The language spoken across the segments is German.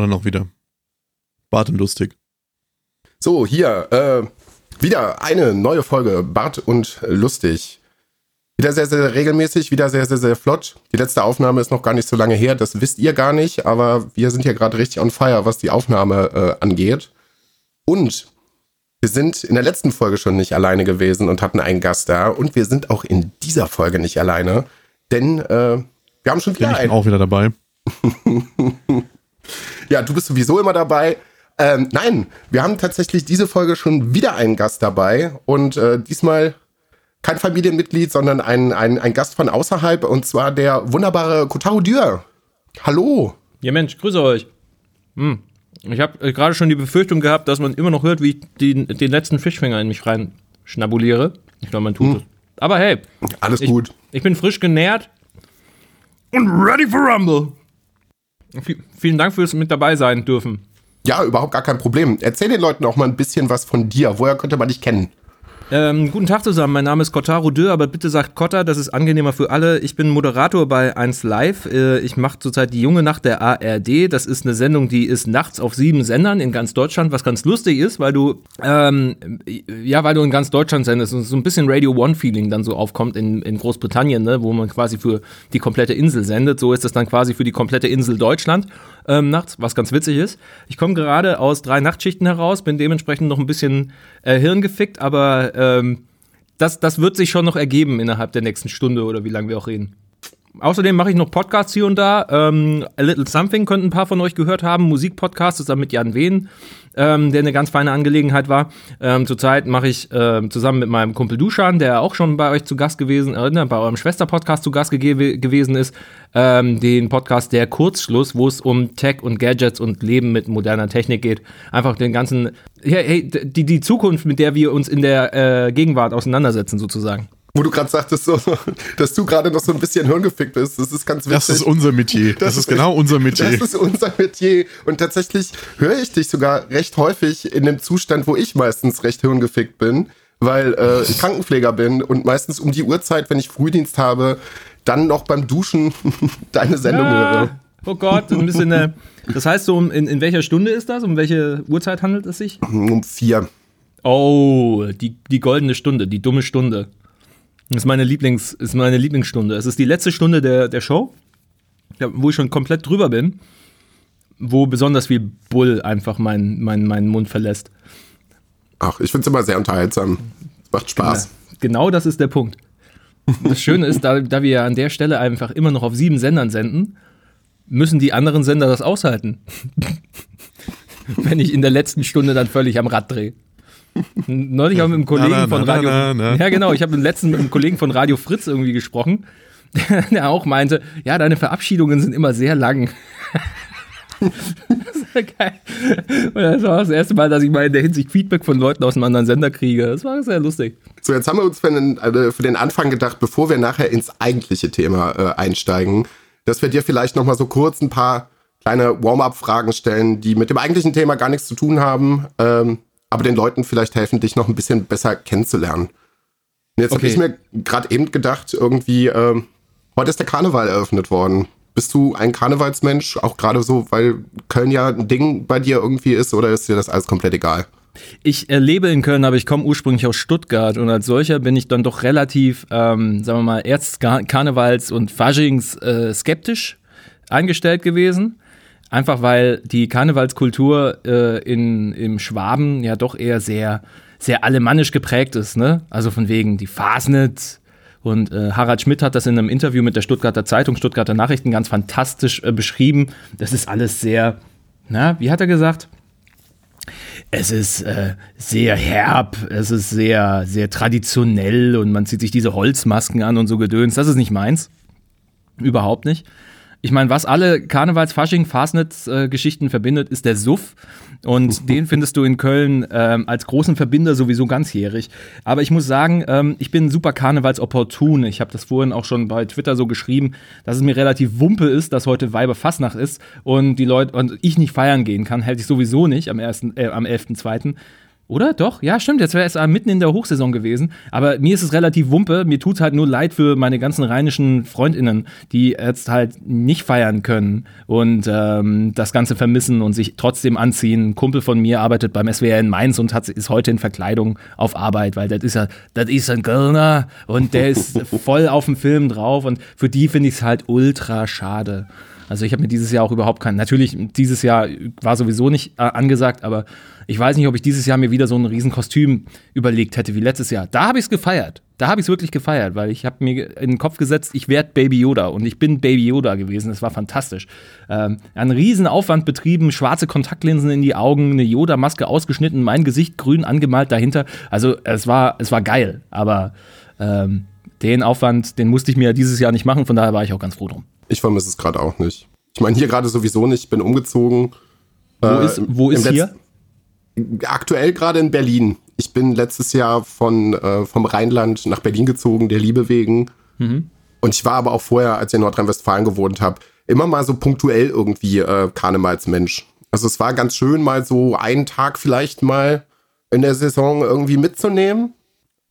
Alle noch wieder. Bart und lustig. So, hier, äh, wieder eine neue Folge Bart und lustig. Wieder sehr, sehr regelmäßig, wieder sehr, sehr, sehr flott. Die letzte Aufnahme ist noch gar nicht so lange her, das wisst ihr gar nicht, aber wir sind ja gerade richtig on fire, was die Aufnahme äh, angeht. Und wir sind in der letzten Folge schon nicht alleine gewesen und hatten einen Gast da. Und wir sind auch in dieser Folge nicht alleine, denn äh, wir haben schon wieder Bin ich einen. auch wieder dabei. Ja, du bist sowieso immer dabei. Ähm, nein, wir haben tatsächlich diese Folge schon wieder einen Gast dabei und äh, diesmal kein Familienmitglied, sondern ein, ein, ein Gast von außerhalb und zwar der wunderbare Kotaro Dürr. Hallo. Ja, Mensch, grüße euch. Hm. Ich habe äh, gerade schon die Befürchtung gehabt, dass man immer noch hört, wie ich den, den letzten Fischfinger in mich rein schnabuliere. Ich glaube, man tut es. Aber hey, Alles ich, gut. ich bin frisch genährt und ready for Rumble. Vielen Dank fürs mit dabei sein dürfen. Ja, überhaupt gar kein Problem. Erzähl den Leuten auch mal ein bisschen was von dir. Woher könnte man dich kennen? Ähm, guten Tag zusammen, mein Name ist Kotaro Dürr, aber bitte sagt Kotta, das ist angenehmer für alle. Ich bin Moderator bei 1 Live. Äh, ich mache zurzeit die junge Nacht der ARD. Das ist eine Sendung, die ist nachts auf sieben Sendern in ganz Deutschland, was ganz lustig ist, weil du, ähm, ja, weil du in ganz Deutschland sendest und so ein bisschen Radio One-Feeling dann so aufkommt in, in Großbritannien, ne, wo man quasi für die komplette Insel sendet. So ist es dann quasi für die komplette Insel Deutschland ähm, nachts, was ganz witzig ist. Ich komme gerade aus drei Nachtschichten heraus, bin dementsprechend noch ein bisschen äh, hirngefickt, aber ähm, das, das wird sich schon noch ergeben innerhalb der nächsten Stunde oder wie lange wir auch reden. Außerdem mache ich noch Podcasts hier und da. Ähm, A Little Something könnten ein paar von euch gehört haben. Musikpodcast zusammen mit Jan Wehn, ähm, der eine ganz feine Angelegenheit war. Ähm, zurzeit mache ich ähm, zusammen mit meinem Kumpel Duschan, der auch schon bei euch zu Gast gewesen, äh, ne, bei eurem Schwesterpodcast zu Gast gege- gewesen ist, ähm, den Podcast Der Kurzschluss, wo es um Tech und Gadgets und Leben mit moderner Technik geht. Einfach den ganzen, hey, hey, die, die Zukunft, mit der wir uns in der äh, Gegenwart auseinandersetzen, sozusagen. Wo du gerade sagtest, so, dass du gerade noch so ein bisschen hirngefickt bist. Das ist ganz witzig. Das ist unser Metier. Das, ist genau unser Metier. Das ist unser Metier. Und tatsächlich höre ich dich sogar recht häufig in dem Zustand, wo ich meistens recht hirngefickt bin, weil äh, ich Krankenpfleger bin und meistens um die Uhrzeit, wenn ich Frühdienst habe, dann noch beim Duschen deine Sendung höre. Oh Gott, ein bisschen. Äh, das heißt, so in, in welcher Stunde ist das? Um welche Uhrzeit handelt es sich? Um vier. Oh, die, die goldene Stunde, die dumme Stunde. Das ist meine, Lieblings, ist meine Lieblingsstunde. Es ist die letzte Stunde der, der Show, wo ich schon komplett drüber bin, wo besonders viel Bull einfach meinen mein, meinen Mund verlässt. Ach, ich finde es immer sehr unterhaltsam. Es macht Spaß. Genau das ist der Punkt. Das Schöne ist, da, da wir ja an der Stelle einfach immer noch auf sieben Sendern senden, müssen die anderen Sender das aushalten. Wenn ich in der letzten Stunde dann völlig am Rad drehe. Neulich habe ich mit einem Kollegen Na, na, von Radio. na, na. Ja, genau. Ich habe im letzten mit einem Kollegen von Radio Fritz irgendwie gesprochen, der auch meinte, ja, deine Verabschiedungen sind immer sehr lang. das war geil. Und das war das erste Mal, dass ich mal in der Hinsicht Feedback von Leuten aus einem anderen Sender kriege. Das war sehr lustig. So, jetzt haben wir uns für den, äh, für den Anfang gedacht, bevor wir nachher ins eigentliche Thema äh, einsteigen, dass wir dir vielleicht noch mal so kurz ein paar kleine Warm-up-Fragen stellen, die mit dem eigentlichen Thema gar nichts zu tun haben, ähm, aber den Leuten vielleicht helfen, dich noch ein bisschen besser kennenzulernen. Und jetzt Okay. habe ich mir gerade eben gedacht, irgendwie, ähm, heute ist der Karneval eröffnet worden. Bist du ein Karnevalsmensch, auch gerade so, weil Köln ja ein Ding bei dir irgendwie ist, oder ist dir das alles komplett egal? Ich äh, lebe in Köln, aber ich komme ursprünglich aus Stuttgart und als solcher bin ich dann doch relativ, ähm, sagen wir mal, erst Ka- Karnevals- und Faschings äh, skeptisch eingestellt gewesen. Einfach weil die Karnevalskultur äh, in, im Schwaben ja doch eher sehr, sehr alemannisch geprägt ist. Ne? Also von wegen die Fasnet. Und äh, Harald Schmidt hat das in einem Interview mit der Stuttgarter Zeitung, Stuttgarter Nachrichten ganz fantastisch äh, beschrieben. Das ist alles sehr, na, wie hat er gesagt? Es ist äh, sehr herb, es ist sehr, sehr traditionell und man zieht sich diese Holzmasken an und so Gedöns. Das ist nicht meins. Überhaupt nicht. Ich meine, was alle Karnevals-, Fasching-, Fastnetz-Geschichten verbindet, ist der Suff. Und den findest du in Köln ähm, als großen Verbinder sowieso ganzjährig. Aber ich muss sagen, ähm, ich bin super Karnevals-opportun. Ich habe das vorhin auch schon bei Twitter so geschrieben, dass es mir relativ wumpe ist, dass heute Weiberfastnacht ist und die Leute und ich nicht feiern gehen kann, hält ich sowieso nicht am ersten, äh, am 11.2. Oder? Doch? Ja, stimmt. Jetzt wäre es mitten in der Hochsaison gewesen. Aber mir ist es relativ wumpe. Mir tut es halt nur leid für meine ganzen rheinischen FreundInnen, die jetzt halt nicht feiern können und ähm, das Ganze vermissen und sich trotzdem anziehen. Ein Kumpel von mir arbeitet beim SWR in Mainz und hat, ist heute in Verkleidung auf Arbeit, weil das ist ja, das ist ein Kölner und der ist voll auf dem Film drauf. Und für die finde ich es halt ultra schade. Also ich habe mir dieses Jahr auch überhaupt keinen, natürlich dieses Jahr war sowieso nicht äh, angesagt, aber ich weiß nicht, ob ich dieses Jahr mir wieder so ein Riesenkostüm überlegt hätte wie letztes Jahr. Da habe ich es gefeiert. Da habe ich es wirklich gefeiert, weil ich habe mir in den Kopf gesetzt, ich werde Baby Yoda und ich bin Baby Yoda gewesen. Das war fantastisch. Ähm, einen riesen betrieben, schwarze Kontaktlinsen in die Augen, eine Yoda-Maske ausgeschnitten, mein Gesicht grün angemalt dahinter. Also es war, es war geil, aber ähm, den Aufwand, den musste ich mir dieses Jahr nicht machen, von daher war ich auch ganz froh drum. Ich vermisse es gerade auch nicht. Ich meine, hier gerade sowieso nicht, ich bin umgezogen. Wo äh, ist, wo ist hier? Aktuell gerade in Berlin. Ich bin letztes Jahr von, äh, vom Rheinland nach Berlin gezogen, der Liebe wegen. Mhm. Und ich war aber auch vorher, als ich in Nordrhein-Westfalen gewohnt habe, immer mal so punktuell irgendwie äh, Karnevalsmensch. Also es war ganz schön, mal so einen Tag vielleicht mal in der Saison irgendwie mitzunehmen.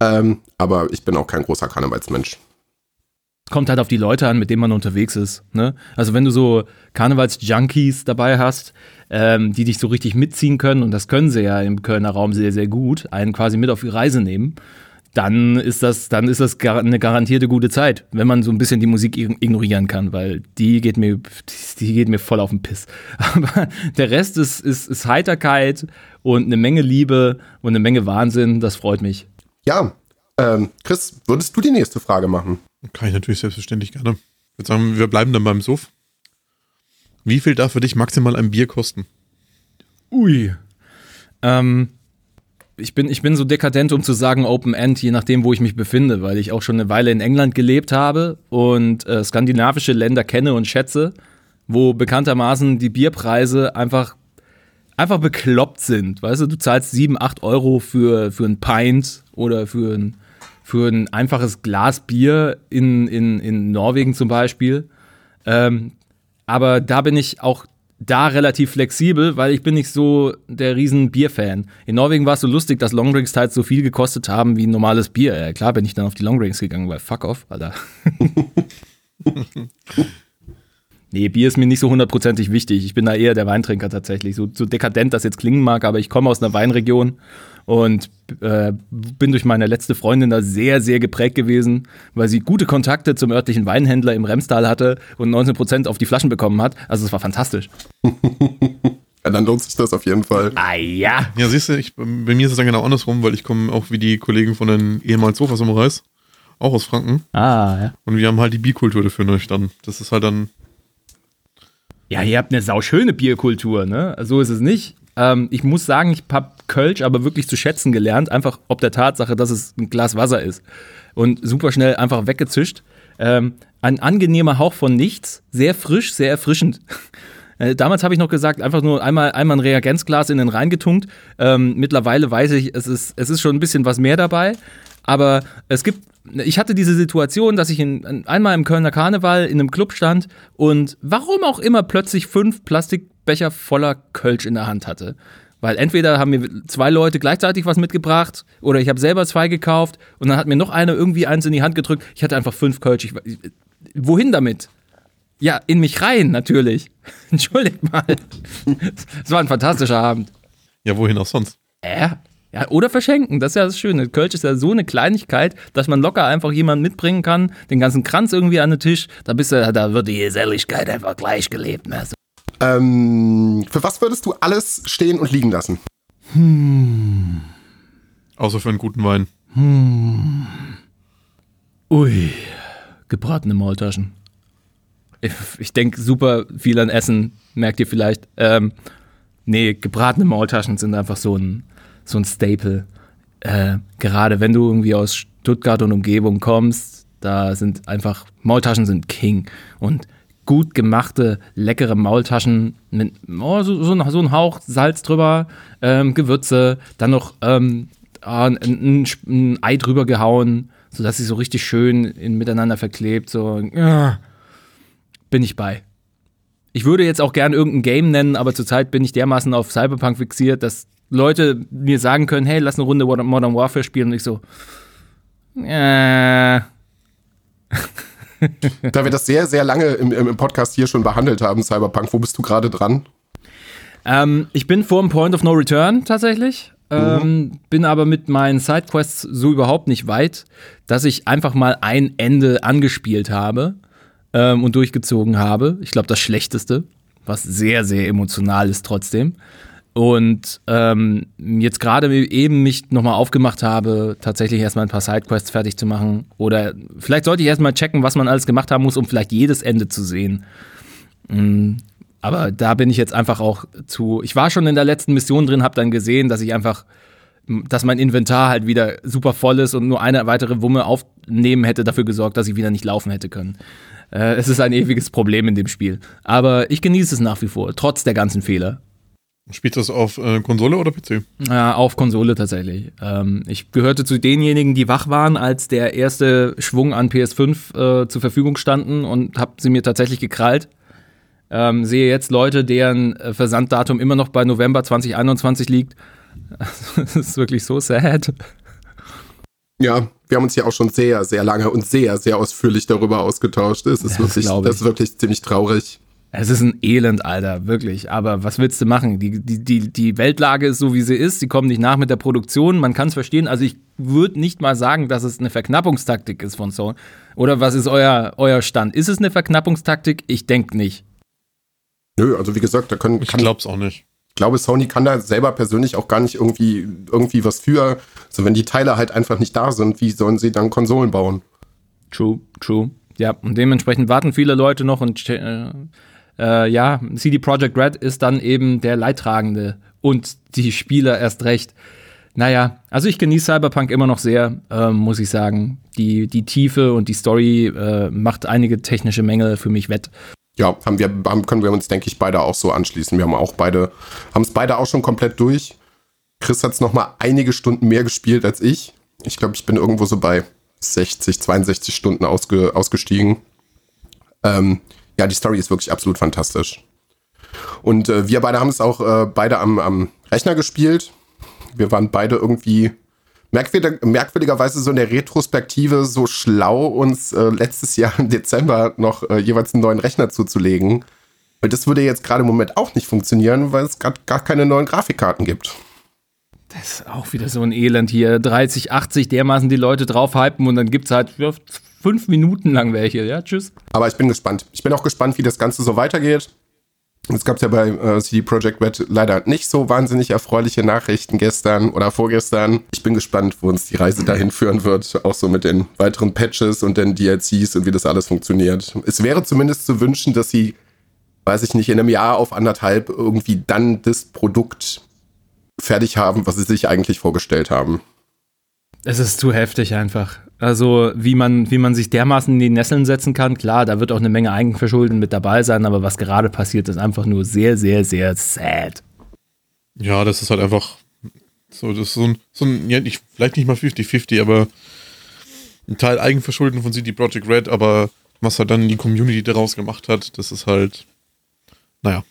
Ähm, aber ich bin auch kein großer Karnevalsmensch kommt halt auf die Leute an, mit denen man unterwegs ist. Ne? Also wenn du so Karnevals-Junkies dabei hast, ähm, die dich so richtig mitziehen können, und das können sie ja im Kölner Raum sehr, sehr gut, einen quasi mit auf die Reise nehmen, dann ist das, dann ist das eine garantierte gute Zeit, wenn man so ein bisschen die Musik ignorieren kann, weil die geht mir, die geht mir voll auf den Piss. Aber der Rest ist, ist, ist Heiterkeit und eine Menge Liebe und eine Menge Wahnsinn, das freut mich. Ja, ähm, Chris, würdest du die nächste Frage machen? Kann ich natürlich selbstverständlich gerne. Ich würde sagen, wir bleiben dann beim Suff. Wie viel darf für dich maximal ein Bier kosten? Ui. Ähm, ich bin, ich bin so dekadent, um zu sagen Open End, je nachdem, wo ich mich befinde, weil ich auch schon eine Weile in England gelebt habe und äh, skandinavische Länder kenne und schätze, wo bekanntermaßen die Bierpreise einfach, einfach bekloppt sind. Weißt du, du zahlst 7, 8 Euro für, für ein Pint oder für ein für ein einfaches Glas Bier in, in, in Norwegen zum Beispiel. Ähm, aber da bin ich auch da relativ flexibel, weil ich bin nicht so der riesen Bierfan. In Norwegen war es so lustig, dass Longdrinks teils so viel gekostet haben wie ein normales Bier. Ja, klar bin ich dann auf die Longdrinks gegangen, weil fuck off, Alter. nee, Bier ist mir nicht so hundertprozentig wichtig. Ich bin da eher der Weintrinker tatsächlich. So, so dekadent das jetzt klingen mag, aber ich komme aus einer Weinregion und äh, bin durch meine letzte Freundin da sehr, sehr geprägt gewesen, weil sie gute Kontakte zum örtlichen Weinhändler im Remstal hatte und 19% auf die Flaschen bekommen hat. Also es war fantastisch. Ja, dann lohnt sich das auf jeden Fall. Ah ja. Ja, siehst du, ich, bei mir ist es dann genau andersrum, weil ich komme auch wie die Kollegen von den ehemals Sofas im Reis, auch aus Franken. Ah, ja. Und wir haben halt die Bierkultur dafür dann. Das ist halt dann. Ja, ihr habt eine sauschöne Bierkultur, ne? So ist es nicht. Ähm, ich muss sagen, ich habe Kölsch aber wirklich zu schätzen gelernt, einfach ob der Tatsache, dass es ein Glas Wasser ist. Und super schnell einfach weggezischt. Ähm, ein angenehmer Hauch von nichts, sehr frisch, sehr erfrischend. Äh, damals habe ich noch gesagt, einfach nur einmal, einmal ein Reagenzglas in den Rhein getunkt. Ähm, mittlerweile weiß ich, es ist, es ist schon ein bisschen was mehr dabei. Aber es gibt, ich hatte diese Situation, dass ich in, einmal im Kölner Karneval in einem Club stand und warum auch immer plötzlich fünf Plastikbecher voller Kölsch in der Hand hatte. Weil entweder haben mir zwei Leute gleichzeitig was mitgebracht oder ich habe selber zwei gekauft und dann hat mir noch einer irgendwie eins in die Hand gedrückt. Ich hatte einfach fünf Kölsch. Ich, wohin damit? Ja, in mich rein, natürlich. Entschuldigt mal. Es war ein fantastischer Abend. Ja, wohin auch sonst? Äh? Ja, oder verschenken, das ist ja das Schöne. Kölsch ist ja so eine Kleinigkeit, dass man locker einfach jemanden mitbringen kann, den ganzen Kranz irgendwie an den Tisch, da bist du, da wird die Geselligkeit einfach gleich gelebt. Ne? Ähm, für was würdest du alles stehen und liegen lassen? Hm. Außer für einen guten Wein. Hm. Ui, gebratene Maultaschen. Ich, ich denke super viel an Essen, merkt ihr vielleicht. Ähm, nee, gebratene Maultaschen sind einfach so ein, so ein Staple. Äh, gerade wenn du irgendwie aus Stuttgart und Umgebung kommst, da sind einfach Maultaschen sind King. Und gut gemachte, leckere Maultaschen mit oh, so, so, so ein Hauch Salz drüber, ähm, Gewürze, dann noch ähm, ah, ein, ein, ein, Ei drüber gehauen, sodass sie so richtig schön in, miteinander verklebt. So, ja, bin ich bei. Ich würde jetzt auch gern irgendein Game nennen, aber zurzeit bin ich dermaßen auf Cyberpunk fixiert, dass Leute mir sagen können, hey, lass eine Runde Modern Warfare spielen und ich so, äh. da wir das sehr, sehr lange im, im Podcast hier schon behandelt haben, Cyberpunk, wo bist du gerade dran? Ähm, ich bin vor dem Point of No Return tatsächlich. Ähm, mhm. Bin aber mit meinen Sidequests so überhaupt nicht weit, dass ich einfach mal ein Ende angespielt habe ähm, und durchgezogen habe. Ich glaube, das Schlechteste, was sehr, sehr emotional ist trotzdem. Und ähm, jetzt gerade eben mich nochmal aufgemacht habe, tatsächlich erstmal ein paar Sidequests fertig zu machen. Oder vielleicht sollte ich erstmal checken, was man alles gemacht haben muss, um vielleicht jedes Ende zu sehen. Mhm. Aber da bin ich jetzt einfach auch zu. Ich war schon in der letzten Mission drin, habe dann gesehen, dass ich einfach, dass mein Inventar halt wieder super voll ist und nur eine weitere Wumme aufnehmen hätte dafür gesorgt, dass ich wieder nicht laufen hätte können. Äh, es ist ein ewiges Problem in dem Spiel. Aber ich genieße es nach wie vor, trotz der ganzen Fehler. Spielst du das auf äh, Konsole oder PC? Ja, auf Konsole tatsächlich. Ähm, ich gehörte zu denjenigen, die wach waren, als der erste Schwung an PS5 äh, zur Verfügung standen und habe sie mir tatsächlich gekrallt. Ähm, sehe jetzt Leute, deren äh, Versanddatum immer noch bei November 2021 liegt. das ist wirklich so sad. Ja, wir haben uns ja auch schon sehr, sehr lange und sehr, sehr ausführlich darüber ausgetauscht. Es ist, das wirklich, das ist wirklich ziemlich traurig. Es ist ein Elend, Alter, wirklich. Aber was willst du machen? Die, die, die, die Weltlage ist so, wie sie ist. Sie kommen nicht nach mit der Produktion. Man kann es verstehen. Also ich würde nicht mal sagen, dass es eine Verknappungstaktik ist von Sony. Oder was ist euer, euer Stand? Ist es eine Verknappungstaktik? Ich denke nicht. Nö, also wie gesagt, da können. Ich glaube es auch nicht. Ich glaube, Sony kann da selber persönlich auch gar nicht irgendwie, irgendwie was für. Also wenn die Teile halt einfach nicht da sind, wie sollen sie dann Konsolen bauen? True, true. Ja, und dementsprechend warten viele Leute noch und äh, ja, CD Projekt Red ist dann eben der Leidtragende und die Spieler erst recht. Naja, also ich genieße Cyberpunk immer noch sehr, äh, muss ich sagen. Die, die Tiefe und die Story äh, macht einige technische Mängel für mich wett. Ja, haben wir, haben, können wir uns, denke ich, beide auch so anschließen. Wir haben auch beide, haben es beide auch schon komplett durch. Chris hat es noch mal einige Stunden mehr gespielt als ich. Ich glaube, ich bin irgendwo so bei 60, 62 Stunden ausge, ausgestiegen. Ähm, ja, die Story ist wirklich absolut fantastisch. Und äh, wir beide haben es auch äh, beide am, am Rechner gespielt. Wir waren beide irgendwie merkwürdig, merkwürdigerweise so in der Retrospektive so schlau, uns äh, letztes Jahr im Dezember noch äh, jeweils einen neuen Rechner zuzulegen. Weil das würde jetzt gerade im Moment auch nicht funktionieren, weil es gerade gar keine neuen Grafikkarten gibt. Das ist auch wieder so ein Elend hier. 30, 80 dermaßen die Leute drauf hypen und dann gibt es halt fünf Minuten lang welche. Ja, tschüss. Aber ich bin gespannt. Ich bin auch gespannt, wie das Ganze so weitergeht. Es gab ja bei äh, CD Projekt Red leider nicht so wahnsinnig erfreuliche Nachrichten gestern oder vorgestern. Ich bin gespannt, wo uns die Reise dahin führen wird, auch so mit den weiteren Patches und den DLCs und wie das alles funktioniert. Es wäre zumindest zu wünschen, dass sie, weiß ich nicht, in einem Jahr auf anderthalb irgendwie dann das Produkt fertig haben, was sie sich eigentlich vorgestellt haben. Es ist zu heftig einfach. Also, wie man, wie man sich dermaßen in die Nesseln setzen kann, klar, da wird auch eine Menge Eigenverschulden mit dabei sein, aber was gerade passiert, ist einfach nur sehr, sehr, sehr sad. Ja, das ist halt einfach so, das ist so ein, so ein ja, nicht, vielleicht nicht mal 50-50, aber ein Teil Eigenverschulden von CD Projekt Red, aber was halt dann die Community daraus gemacht hat, das ist halt, naja.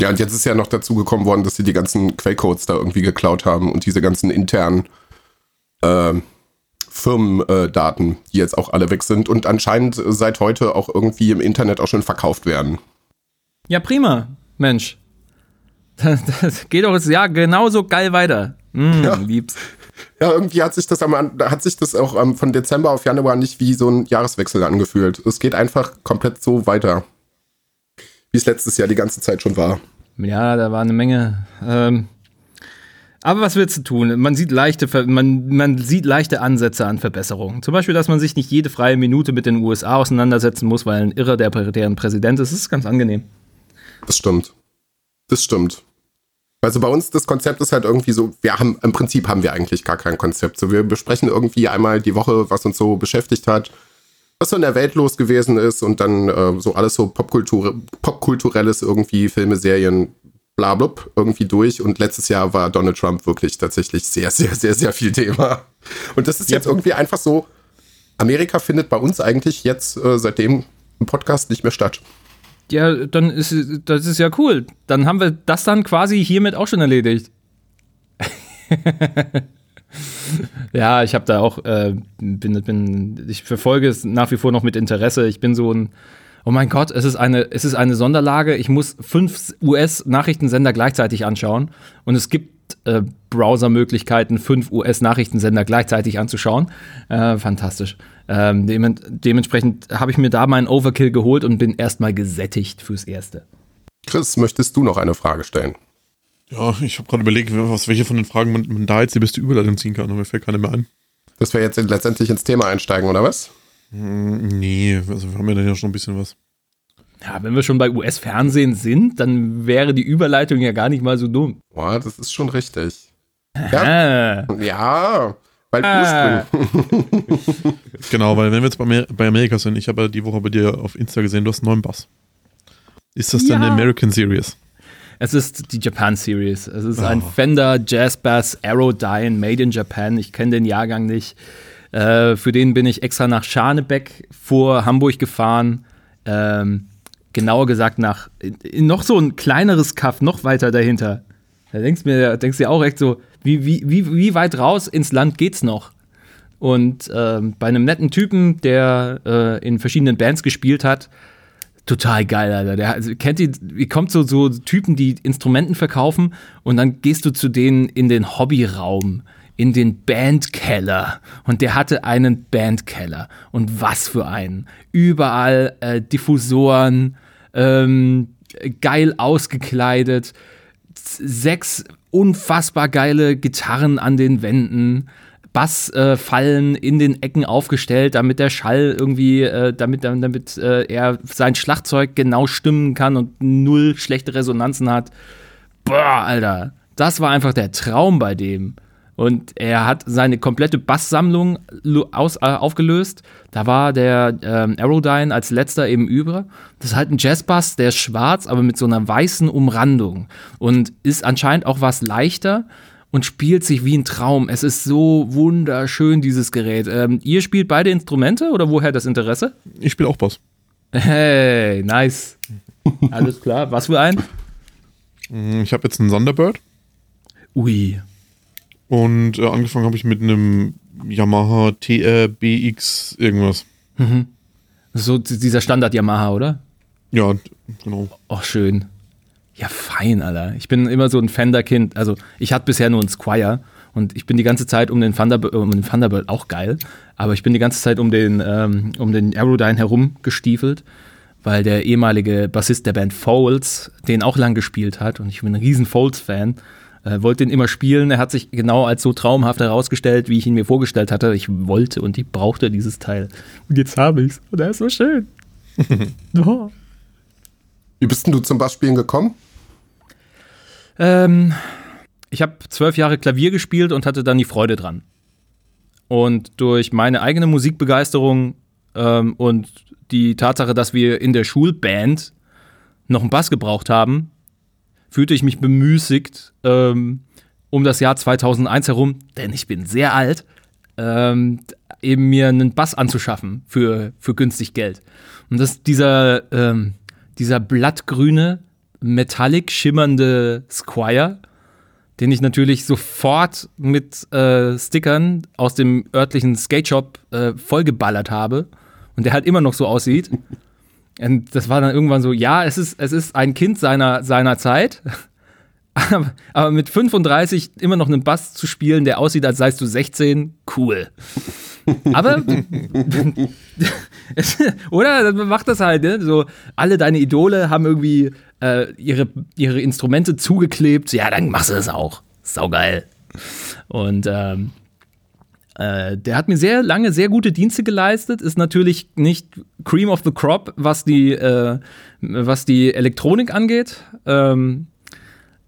Ja, und jetzt ist ja noch dazu gekommen worden, dass sie die ganzen Quellcodes da irgendwie geklaut haben und diese ganzen internen äh, Firmendaten, die jetzt auch alle weg sind und anscheinend seit heute auch irgendwie im Internet auch schon verkauft werden. Ja, prima, Mensch. Das geht doch das Jahr genauso geil weiter. Mm, ja. Lieb's. Ja, irgendwie hat sich das am, hat sich das auch um, von Dezember auf Januar nicht wie so ein Jahreswechsel angefühlt. Es geht einfach komplett so weiter, wie es letztes Jahr die ganze Zeit schon war. Ja, da war eine Menge ähm, aber was willst du tun? Man sieht leichte, man, man sieht leichte Ansätze an Verbesserungen. Zum Beispiel, dass man sich nicht jede freie Minute mit den USA auseinandersetzen muss, weil ein Irrer der, deren Präsident ist. Das ist ganz angenehm. Das stimmt. Das stimmt. Also bei uns, das Konzept ist halt irgendwie so, wir haben, im Prinzip haben wir eigentlich gar kein Konzept. So, wir besprechen irgendwie einmal die Woche, was uns so beschäftigt hat, was so in der Welt los gewesen ist und dann äh, so alles so Popkultur, Popkulturelles irgendwie, Filme, Serien, blablub irgendwie durch. Und letztes Jahr war Donald Trump wirklich tatsächlich sehr, sehr, sehr, sehr viel Thema. Und das ist jetzt irgendwie einfach so, Amerika findet bei uns eigentlich jetzt äh, seitdem im Podcast nicht mehr statt. Ja, dann ist das ist ja cool. Dann haben wir das dann quasi hiermit auch schon erledigt. ja, ich habe da auch, äh, bin, bin, ich verfolge es nach wie vor noch mit Interesse. Ich bin so ein, oh mein Gott, es ist eine, es ist eine Sonderlage. Ich muss fünf US-Nachrichtensender gleichzeitig anschauen und es gibt äh, Browser-Möglichkeiten, fünf US-Nachrichtensender gleichzeitig anzuschauen. Äh, fantastisch. Ähm, dem, dementsprechend habe ich mir da meinen Overkill geholt und bin erstmal gesättigt fürs Erste. Chris, möchtest du noch eine Frage stellen? Ja, ich habe gerade überlegt, was, welche von den Fragen man, man da jetzt die beste Überleitung ziehen kann, aber mir fällt keine mehr ein. Dass wir jetzt letztendlich ins Thema einsteigen, oder was? Hm, nee, also wir haben ja dann ja schon ein bisschen was. Ja, wenn wir schon bei US-Fernsehen sind, dann wäre die Überleitung ja gar nicht mal so dumm. Boah, das ist schon richtig. Ja, ja weil ah. Genau, weil wenn wir jetzt bei, Amer bei Amerika sind, ich habe ja die Woche bei dir auf Insta gesehen, du hast einen neuen Bass. Ist das ja. denn eine American Series? Es ist die Japan Series. Es ist oh. ein Fender Jazz Bass Aerodyne Made in Japan. Ich kenne den Jahrgang nicht. Äh, für den bin ich extra nach Scharnebeck vor Hamburg gefahren. Ähm, genauer gesagt nach noch so ein kleineres Kaff, noch weiter dahinter. Da denkst du mir, denkst du auch echt so, wie, wie, wie, wie weit raus ins Land geht's noch? Und ähm, bei einem netten Typen, der äh, in verschiedenen Bands gespielt hat, total geil, Alter. Der also, kennt ihr, wie kommt so, so Typen, die Instrumenten verkaufen und dann gehst du zu denen in den Hobbyraum, in den Bandkeller und der hatte einen Bandkeller und was für einen. Überall äh, Diffusoren, ähm, geil ausgekleidet, sechs unfassbar geile Gitarren an den Wänden. Bassfallen äh, in den Ecken aufgestellt, damit der Schall irgendwie, äh, damit, damit äh, er sein Schlagzeug genau stimmen kann und null schlechte Resonanzen hat. Boah, Alter, das war einfach der Traum bei dem. Und er hat seine komplette Basssammlung aus, äh, aufgelöst. Da war der ähm, Aerodyne als letzter eben über. Das ist halt ein Jazzbass, der ist schwarz, aber mit so einer weißen Umrandung. Und ist anscheinend auch was leichter und spielt sich wie ein Traum. Es ist so wunderschön, dieses Gerät. Ähm, ihr spielt beide Instrumente oder woher das Interesse? Ich spiele auch Bass. Hey, nice. Alles klar. Was für ein? Mm, ich habe jetzt einen Thunderbird. Ui. Und äh, angefangen habe ich mit einem Yamaha TR BX irgendwas. Mhm. So dieser Standard Yamaha, oder? Ja, genau. Oh, schön. Ja, fein, Alter. Ich bin immer so ein Fender-Kind. Also, ich hatte bisher nur einen Squire und ich bin die ganze Zeit um den, Thunderbird, um den Thunderbird auch geil, aber ich bin die ganze Zeit um den, ähm, um den Aerodyne herum gestiefelt, weil der ehemalige Bassist der Band Foles den auch lang gespielt hat und ich bin ein riesen Foles-Fan. Äh, wollte den immer spielen. Er hat sich genau als so traumhaft herausgestellt, wie ich ihn mir vorgestellt hatte. Ich wollte und ich brauchte dieses Teil. Und jetzt habe ich es. Und er ist so schön. oh. Wie bist denn du zum Bassspielen gekommen? Ähm, ich habe zwölf Jahre Klavier gespielt und hatte dann die Freude dran. Und durch meine eigene Musikbegeisterung ähm, und die Tatsache, dass wir in der Schulband noch einen Bass gebraucht haben, fühlte ich mich bemüßigt, ähm, um das Jahr 2001 herum, denn ich bin sehr alt, ähm, eben mir einen Bass anzuschaffen für, für günstig Geld. Und das dieser, ähm, dieser blattgrüne, metallic schimmernde Squire, den ich natürlich sofort mit äh, Stickern aus dem örtlichen Skate Shop äh, vollgeballert habe und der halt immer noch so aussieht. Und das war dann irgendwann so, ja, es ist, es ist ein Kind seiner, seiner Zeit, aber, aber mit 35 immer noch einen Bass zu spielen, der aussieht, als seist du 16, cool. Aber, oder? Dann macht das halt, ne? So, alle deine Idole haben irgendwie äh, ihre, ihre Instrumente zugeklebt. Ja, dann machst du das auch. Saugeil. Und ähm, äh, der hat mir sehr lange sehr gute Dienste geleistet. Ist natürlich nicht Cream of the Crop, was die, äh, was die Elektronik angeht. Ähm,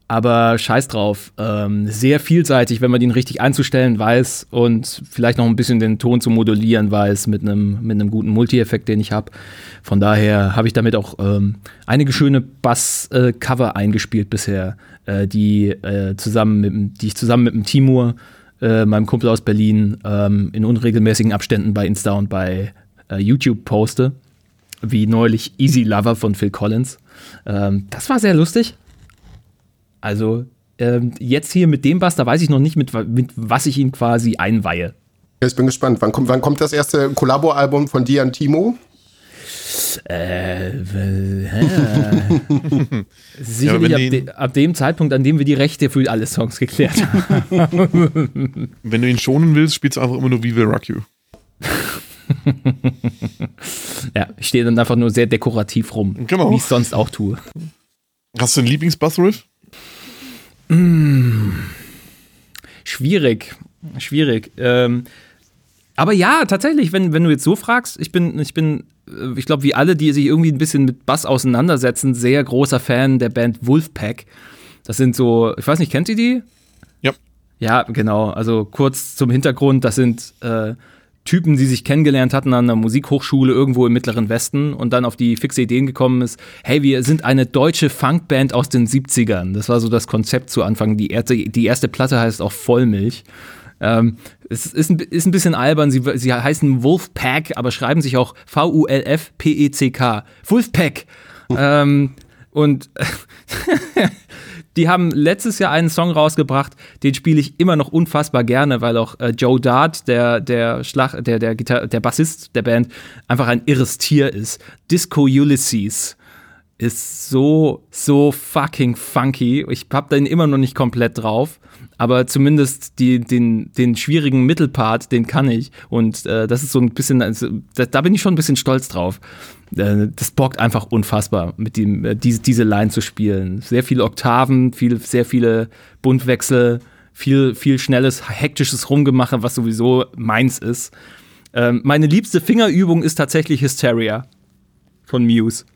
aber scheiß drauf. Ähm, sehr vielseitig, wenn man den richtig einzustellen weiß und vielleicht noch ein bisschen den Ton zu modulieren weiß mit einem mit guten Multi-Effekt, den ich habe. Von daher habe ich damit auch ähm, einige schöne Bass-Cover äh, eingespielt bisher, äh, die, äh, zusammen mit, die ich zusammen mit dem Timur, äh, meinem Kumpel aus Berlin, ähm, in unregelmäßigen Abständen bei Insta und bei äh, YouTube poste. Wie neulich Easy Lover von Phil Collins. Ähm, das war sehr lustig. Also ähm, jetzt hier mit dem Bass, da weiß ich noch nicht, mit, mit was ich ihn quasi einweihe. Ich bin gespannt. Wann kommt, wann kommt das erste Kollabo-Album von dir und Timo? Äh, äh, sicherlich ja, ab, de, ab, dem Zeitpunkt, an dem wir die Rechte für alle Songs geklärt haben. wenn du ihn schonen willst, spielst du einfach immer nur We Will Rock You. ja, ich stehe dann einfach nur sehr dekorativ rum, genau. wie ich sonst auch tue. Hast du einen Lieblingsbassriff? Mm, schwierig, schwierig. Ähm, aber ja, tatsächlich, wenn, wenn du jetzt so fragst, ich bin, ich bin, äh, ich glaube, wie alle, die sich irgendwie ein bisschen mit Bass auseinandersetzen, sehr großer Fan der Band Wolfpack. Das sind so, ich weiß nicht, kennt ihr die? Ja. Ja, genau. Also kurz zum Hintergrund, das sind äh, Typen, die sich kennengelernt hatten an einer Musikhochschule irgendwo im Mittleren Westen und dann auf die fixe Ideen gekommen ist, hey, wir sind eine deutsche Funkband aus den 70ern. Das war so das Konzept zu Anfang. Die erste, die erste Platte heißt auch Vollmilch. Ähm, es ist ein, ist ein bisschen albern, sie, sie heißen Wolfpack, aber schreiben sich auch V-U-L-F-P-E-C-K. Wolfpack. Ähm, und die haben letztes Jahr einen Song rausgebracht, den spiele ich immer noch unfassbar gerne, weil auch äh, Joe Dart, der, der, Schlag, der, der, Gitar der Bassist der Band, einfach ein irres Tier ist. Disco Ulysses ist so, so fucking funky. Ich hab den immer noch nicht komplett drauf aber zumindest die, den, den schwierigen Mittelpart, den kann ich. Und äh, das ist so ein bisschen, also, da, da, bin ich schon ein bisschen stolz drauf. Äh, das bockt einfach unfassbar, mit dem, äh, diese, diese Line zu spielen. Sehr viele Oktaven, viel, sehr viele Buntwechsel, viel, viel schnelles, hektisches Rumgemache, was sowieso meins ist. Ähm, meine liebste Fingerübung ist tatsächlich Hysteria von Muse.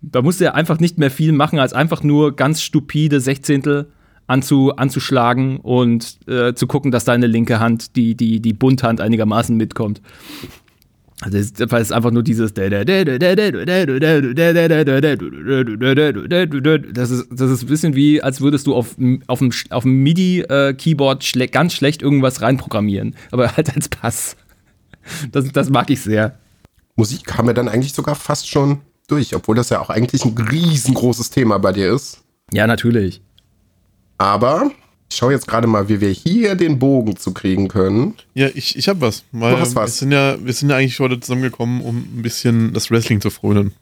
Da musst du ja einfach nicht mehr viel machen, als einfach nur ganz stupide Sechzehntel anzu, anzuschlagen und äh, zu gucken, dass deine linke Hand, die, die, die Bunthand einigermaßen mitkommt. Also das ist einfach nur dieses das ist, das ist ein bisschen wie, als würdest du auf, auf dem, auf dem MIDI-Keyboard schle ganz schlecht irgendwas reinprogrammieren. Aber halt als Pass. Das, das mag ich sehr. Musik haben wir dann eigentlich sogar fast schon durch, obwohl das ja auch eigentlich ein riesengroßes Thema bei dir ist. Ja, natürlich. Aber ich schaue jetzt gerade mal, wie wir hier den Bogen zu kriegen können. Ja, ich, ich habe was. Weil du hast was. Wir sind, ja, wir sind ja eigentlich heute zusammengekommen, um ein bisschen das Wrestling zu frönen.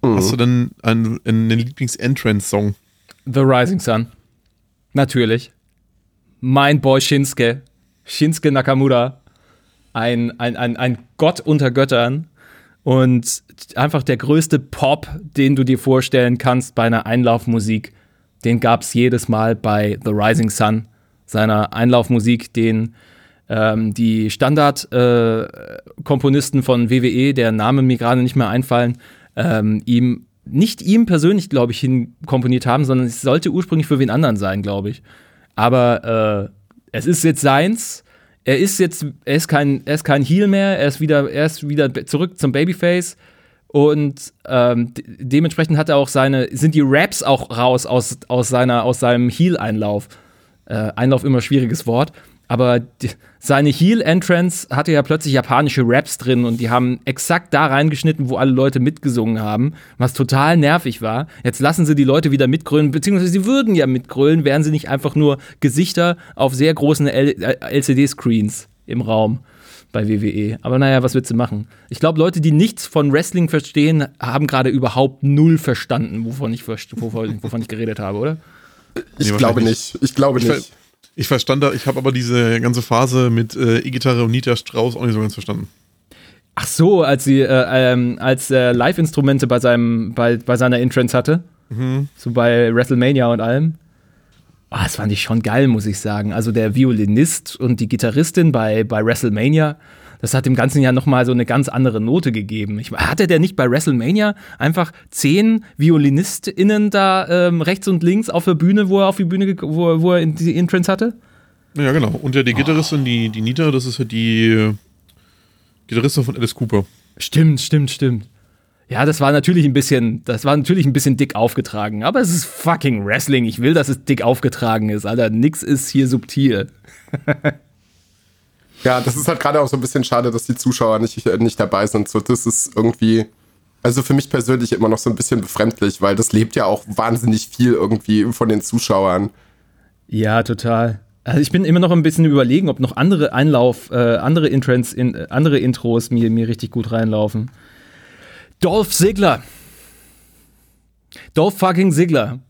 Mhm. Hast du denn einen, einen Lieblings-Entrance-Song? The Rising Sun. Natürlich. Mein Boy Shinsuke. Shinsuke Nakamura. Ein, ein, ein, ein Gott unter Göttern. Und einfach der größte Pop, den du dir vorstellen kannst bei einer Einlaufmusik den gab es jedes Mal bei The Rising Sun, seiner Einlaufmusik, den ähm, die Standardkomponisten äh, von WWE, der Name mir gerade nicht mehr einfallen, ähm, ihm nicht ihm persönlich, glaube ich, hinkomponiert haben, sondern es sollte ursprünglich für wen anderen sein, glaube ich. Aber äh, es ist jetzt seins. Er ist jetzt, er ist kein, er ist kein Heel mehr. Er ist wieder, er ist wieder zurück zum Babyface. Und ähm, dementsprechend hat er auch seine, sind die Raps auch raus aus, aus, seiner, aus seinem Heel-Einlauf. Äh, Einlauf immer schwieriges Wort. Aber die, seine Heel-Entrance hatte ja plötzlich japanische Raps drin und die haben exakt da reingeschnitten, wo alle Leute mitgesungen haben, was total nervig war. Jetzt lassen sie die Leute wieder mitgrölen, beziehungsweise sie würden ja mitgrölen, wären sie nicht einfach nur Gesichter auf sehr großen LCD-Screens im Raum bei WWE. Aber naja, was willst du machen? Ich glaube, Leute, die nichts von Wrestling verstehen, haben gerade überhaupt null verstanden, wovon ich, wovon, wovon ich geredet habe, oder? Ich nee, glaube nicht. Ich glaube ich nicht. ich verstand da, ich habe aber diese ganze Phase mit äh, E-Gitarre und Nita Strauß auch nicht so ganz verstanden. Ach so, als sie äh, ähm, als äh, Live-Instrumente bei seinem bei, bei seiner Entrance hatte, mhm. so bei WrestleMania und allem. Oh, das fand ich schon geil, muss ich sagen. Also der Violinist und die Gitarristin bei, bei WrestleMania, das hat dem ganzen Jahr nochmal so eine ganz andere Note gegeben. Ich, hatte der nicht bei WrestleMania einfach zehn ViolinistInnen da ähm, rechts und links auf der Bühne, wo er auf die Bühne, wo, wo er die Entrance hatte? Ja, genau. Und ja, die Gitarristin, oh. die, die Nita, das ist ja die äh, Gitarristin von Alice Cooper. Stimmt, stimmt, stimmt. Ja, das war natürlich ein bisschen, das war natürlich ein bisschen dick aufgetragen, aber es ist fucking Wrestling. Ich will, dass es dick aufgetragen ist, Alter. Nix ist hier subtil. ja, das ist halt gerade auch so ein bisschen schade, dass die Zuschauer nicht, nicht dabei sind. So, das ist irgendwie, also für mich persönlich immer noch so ein bisschen befremdlich, weil das lebt ja auch wahnsinnig viel irgendwie von den Zuschauern. Ja, total. Also ich bin immer noch ein bisschen überlegen, ob noch andere Einlauf, äh, andere Intros, in, äh, andere Intros mir, mir richtig gut reinlaufen. Dolph Ziggler. Dolph fucking Ziggler.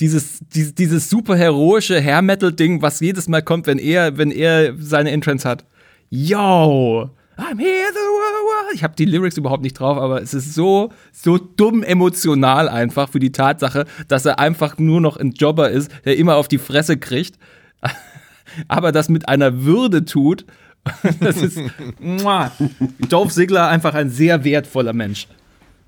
Dieses, dieses, dieses super heroische Hair Metal Ding, was jedes Mal kommt, wenn er, wenn er seine Entrance hat. Yo! I'm here the world. Ich habe die Lyrics überhaupt nicht drauf, aber es ist so, so dumm emotional einfach für die Tatsache, dass er einfach nur noch ein Jobber ist, der immer auf die Fresse kriegt, aber das mit einer Würde tut. Das ist Dolph Ziggler einfach ein sehr wertvoller Mensch.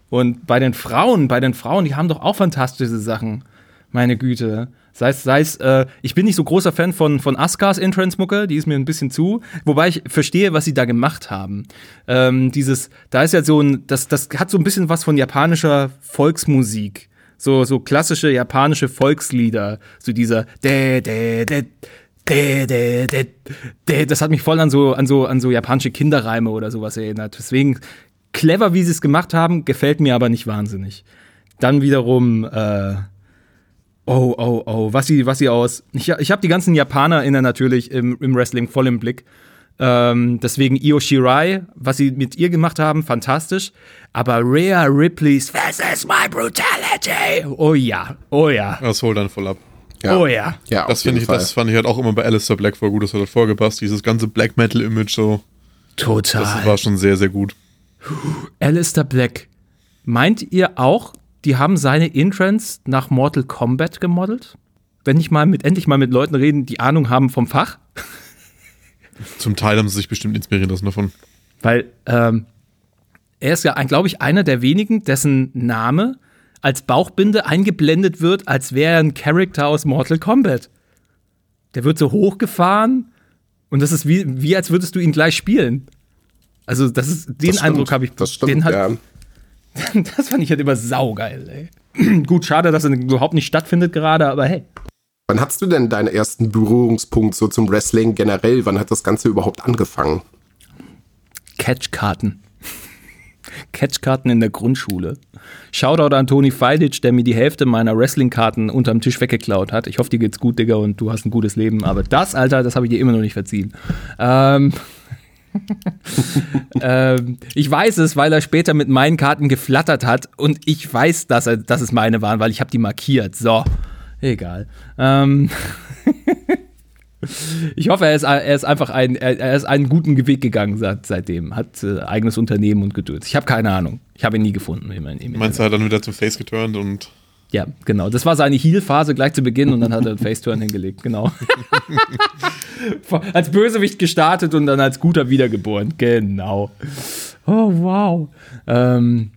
Und bei den Frauen, bei den Frauen, die haben doch auch fantastische Sachen. Meine Güte. Sei es, sei es, äh, ich bin nicht so großer Fan von, von Askas Entrance-Mucke, die ist mir ein bisschen zu, wobei ich verstehe, was sie da gemacht haben. Ähm, dieses, da ist ja so ein, das, das hat so ein bisschen was von japanischer Volksmusik. So, so klassische japanische Volkslieder. So dieser, de, de, de, de, de, de, de, das hat mich voll an so, an so, an so japanische Kinderreime oder sowas erinnert. Deswegen, clever, wie sie es gemacht haben, gefällt mir aber nicht wahnsinnig. Dann wiederum, äh, Oh, oh, oh, was sie, was sie aus. Ich, ich habe die ganzen JapanerInnen natürlich im, im Wrestling voll im Blick. Ähm, deswegen Io Shirai, was sie mit ihr gemacht haben, fantastisch. Aber Rhea Ripley's This is my brutality. Oh ja, oh ja. Das holt dann voll ab. Ja. Oh ja. Ja, Das finde ich, Fall. das fand ich halt auch immer bei Alistair Black voll gut, das hat halt vorgepasst. Dieses ganze Black Metal Image so, Total. das war schon sehr, sehr gut. Alistair Black. Meint ihr auch, die haben seine Entrance nach Mortal Kombat gemodelt? Wenn ich mal mit, endlich mal mit Leuten reden, die Ahnung haben vom Fach? Zum Teil haben sie sich bestimmt inspirieren lassen davon. Weil ähm, er ist ja, glaube ich, einer der wenigen, dessen Name als Bauchbinde eingeblendet wird, als wäre er ein Charakter aus Mortal Kombat. Der wird so hochgefahren und das ist wie, wie als würdest du ihn gleich spielen. Also, das ist, den Das Eindruck habe ich. Das stimmt, den hat, ja. Das fand ich halt immer saugeil, ey. Gut, schade, dass er überhaupt nicht stattfindet gerade, aber hey. Wann hattest du denn deinen ersten Berührungspunkt so zum Wrestling generell? Wann hat das Ganze überhaupt angefangen? Catchkarten. Catchkarten in der Grundschule. Shoutout an Toni Feilic, der mir die Hälfte meiner Wrestlingkarten unterm Tisch weggeklaut hat. Ich hoffe, dir geht's gut, Digga, und du hast ein gutes Leben. Aber das, Alter, das habe ich dir immer noch nicht verziehen. Ähm, ähm, ich weiß es, weil er später mit meinen Karten geflattert hat und ich weiß, dass, er, dass es meine waren, weil ich habe die markiert. So, egal. Ähm, ich hoffe, er ist, er ist einfach ein, er, ist einen guten Weg gegangen seit, seitdem. Hat äh, eigenes Unternehmen und Gedöns. Ich habe keine Ahnung. Ich habe ihn nie gefunden. Im, im Meinst du, er hat dann wieder zum Face geturnt und ja, genau. Das war seine Heal-Phase gleich zu Beginn und dann hat er einen Faceturn hingelegt, genau. als Bösewicht gestartet und dann als Guter wiedergeboren, genau. Oh, wow. Ähm,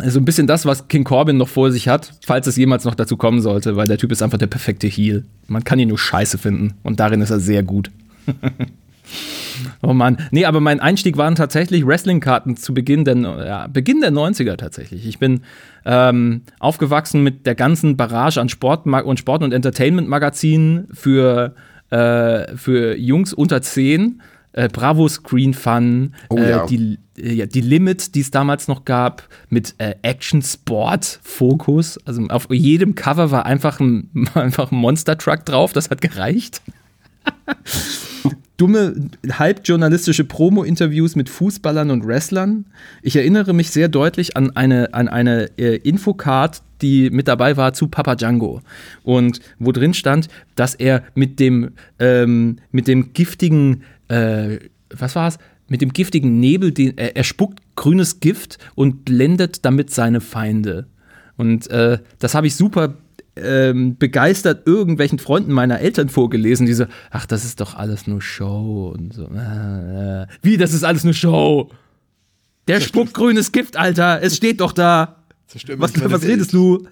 also ein bisschen das, was King Corbin noch vor sich hat, falls es jemals noch dazu kommen sollte, weil der Typ ist einfach der perfekte Heal. Man kann ihn nur scheiße finden und darin ist er sehr gut. Oh Mann. Nee, aber mein Einstieg waren tatsächlich Wrestling-Karten zu Beginn der, ja, Beginn der 90er tatsächlich. Ich bin ähm, aufgewachsen mit der ganzen Barrage an Sport und Sport- und Entertainment-Magazinen für, äh, für Jungs unter 10. Äh, Bravo Screen Fun, Oh äh, ja. die, äh, die Limit, die es damals noch gab, mit äh, Action Sport Fokus. Also auf jedem Cover war einfach ein, einfach ein Monster Truck drauf, das hat gereicht dumme, halb journalistische Promo-Interviews mit Fußballern und Wrestlern. Ich erinnere mich sehr deutlich an eine, an eine äh, Infocard, die mit dabei war zu Papa Django. Und wo drin stand, dass er mit dem, ähm, mit dem giftigen, äh, was war's? Mit dem giftigen Nebel, den, er, er spuckt grünes Gift und blendet damit seine Feinde. Und äh, das habe ich super ähm, begeistert irgendwelchen Freunden meiner Eltern vorgelesen, die so, ach, das ist doch alles nur Show und so. Äh, äh. Wie, das ist alles nur Show? Der spuckt grünes Gift, Alter. Es steht doch da. Was, was redest du?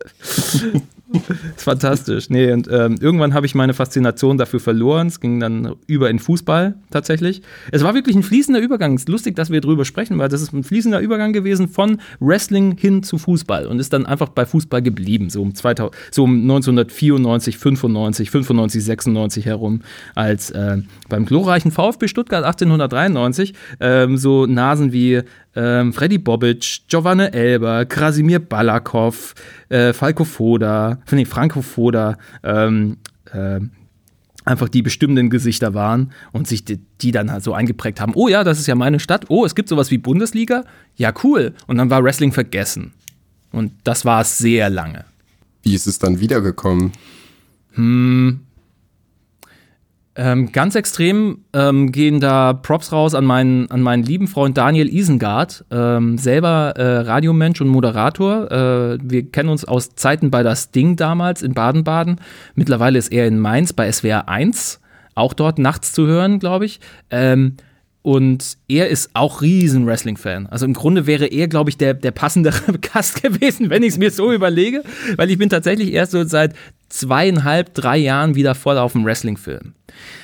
Ist fantastisch. Nee, und ähm, irgendwann habe ich meine Faszination dafür verloren. Es ging dann über in Fußball tatsächlich. Es war wirklich ein fließender Übergang. Es ist lustig, dass wir drüber sprechen, weil das ist ein fließender Übergang gewesen von Wrestling hin zu Fußball und ist dann einfach bei Fußball geblieben, so um, 2000, so um 1994, 95, 95, 96 herum, als äh, beim glorreichen VfB Stuttgart 1893 ähm, so Nasen wie ähm, Freddy Bobic, Giovanni Elber, Krasimir Balakov, äh, Falco Foda, nee, Franco Foda, ähm, äh, einfach die bestimmenden Gesichter waren und sich die, die, dann halt so eingeprägt haben. Oh ja, das ist ja meine Stadt. Oh, es gibt sowas wie Bundesliga. Ja, cool. Und dann war Wrestling vergessen. Und das war es sehr lange. Wie ist es dann wiedergekommen? Hm, ähm, ganz extrem ähm, gehen da Props raus an meinen, an meinen lieben Freund Daniel Isengard, ähm, selber äh, Radiomensch und Moderator. Äh, wir kennen uns aus Zeiten bei das Ding damals in Baden-Baden. Mittlerweile ist er in Mainz bei SWR 1, auch dort nachts zu hören, glaube ich. Ähm, und er ist auch riesen Wrestling-Fan. Also im Grunde wäre er, glaube ich, der, der passendere Gast gewesen, wenn ich es mir so überlege. Weil ich bin tatsächlich erst so seit zweieinhalb, drei Jahren wieder voll auf dem Wrestling-Film.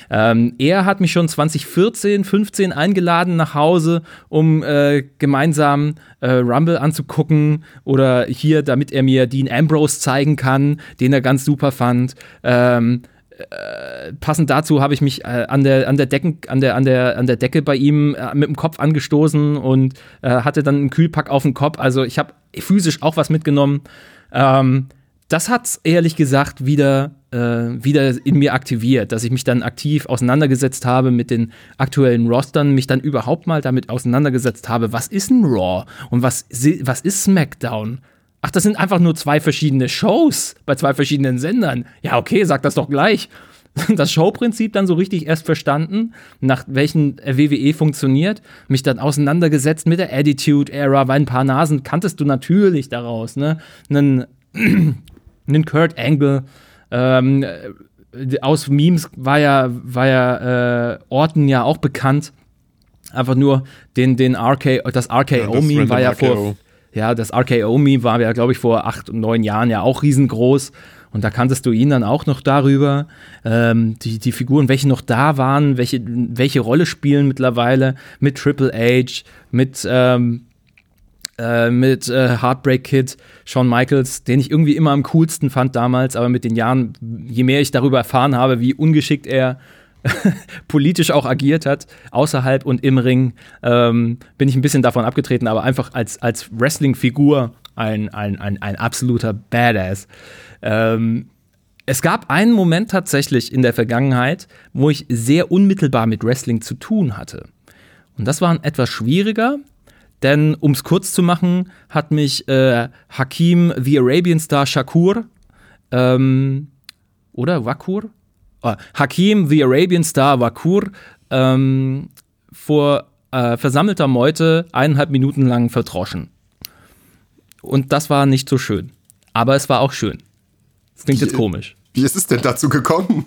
Ähm, er hat mich schon 2014, 15 eingeladen nach Hause, um äh, gemeinsam äh, Rumble anzugucken oder hier, damit er mir Dean Ambrose zeigen kann, den er ganz super fand. Ähm, äh, passend dazu habe ich mich äh, an, der, an, der Decken, an, der, an, der, an der Decke bei ihm äh, mit dem Kopf angestoßen und äh, hatte dann einen Kühlpack auf dem Kopf. Also ich habe physisch auch was mitgenommen. Ähm, das hat es ehrlich gesagt wieder, äh, wieder in mir aktiviert, dass ich mich dann aktiv auseinandergesetzt habe mit den aktuellen Rostern, mich dann überhaupt mal damit auseinandergesetzt habe, was ist ein Raw und was, was ist SmackDown? Ach, das sind einfach nur zwei verschiedene Shows bei zwei verschiedenen Sendern. Ja, okay, sag das doch gleich. Das Showprinzip dann so richtig erst verstanden, nach welchen WWE funktioniert, mich dann auseinandergesetzt mit der Attitude Era, weil ein paar Nasen kanntest du natürlich daraus, ne? Einen einen Kurt Angle. Ähm, äh, aus Memes war ja, war ja äh, Orton ja auch bekannt. Einfach nur den, den RK, das RKO-Meme ja, war ja RKO. vor. Ja, das RKO-Meme war ja, glaube ich, vor acht und neun Jahren ja auch riesengroß. Und da kanntest du ihn dann auch noch darüber. Ähm, die, die Figuren, welche noch da waren, welche, welche Rolle spielen mittlerweile mit Triple H, mit ähm, äh, mit äh, Heartbreak Kid, Shawn Michaels, den ich irgendwie immer am coolsten fand damals, aber mit den Jahren, je mehr ich darüber erfahren habe, wie ungeschickt er politisch auch agiert hat, außerhalb und im Ring, ähm, bin ich ein bisschen davon abgetreten, aber einfach als, als Wrestling-Figur ein, ein, ein, ein absoluter Badass. Ähm, es gab einen Moment tatsächlich in der Vergangenheit, wo ich sehr unmittelbar mit Wrestling zu tun hatte. Und das war ein etwas schwieriger, denn, um es kurz zu machen, hat mich äh, Hakim, the Arabian Star Shakur, ähm, oder Wakur? Oh, Hakim, the Arabian Star Wakur, ähm, vor äh, versammelter Meute eineinhalb Minuten lang verdroschen. Und das war nicht so schön. Aber es war auch schön. Das klingt wie, jetzt komisch. Wie ist es denn dazu gekommen?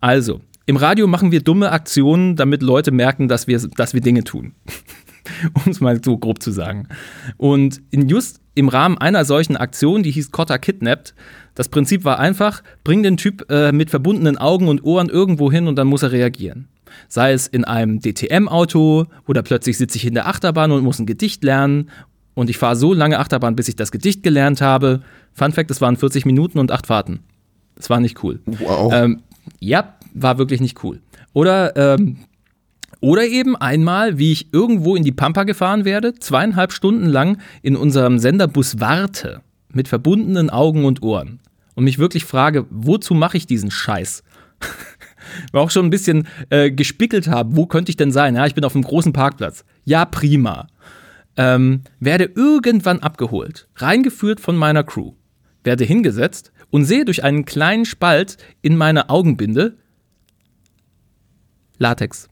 Also, im Radio machen wir dumme Aktionen, damit Leute merken, dass wir, dass wir Dinge tun. um es mal so grob zu sagen. Und in just im Rahmen einer solchen Aktion, die hieß Cotta Kidnapped, das Prinzip war einfach, bring den Typ äh, mit verbundenen Augen und Ohren irgendwo hin und dann muss er reagieren. Sei es in einem DTM-Auto oder plötzlich sitze ich in der Achterbahn und muss ein Gedicht lernen und ich fahre so lange Achterbahn, bis ich das Gedicht gelernt habe. Fun Fact, es waren 40 Minuten und acht Fahrten. Das war nicht cool. Wow. Ähm, ja, war wirklich nicht cool. Oder ähm, oder eben einmal, wie ich irgendwo in die Pampa gefahren werde, zweieinhalb Stunden lang in unserem Senderbus warte, mit verbundenen Augen und Ohren. Und mich wirklich frage, wozu mache ich diesen Scheiß? Wir auch schon ein bisschen äh, gespickelt haben, wo könnte ich denn sein? Ja, ich bin auf einem großen Parkplatz. Ja, prima. Ähm, werde irgendwann abgeholt, reingeführt von meiner Crew, werde hingesetzt und sehe durch einen kleinen Spalt in meiner Augenbinde Latex.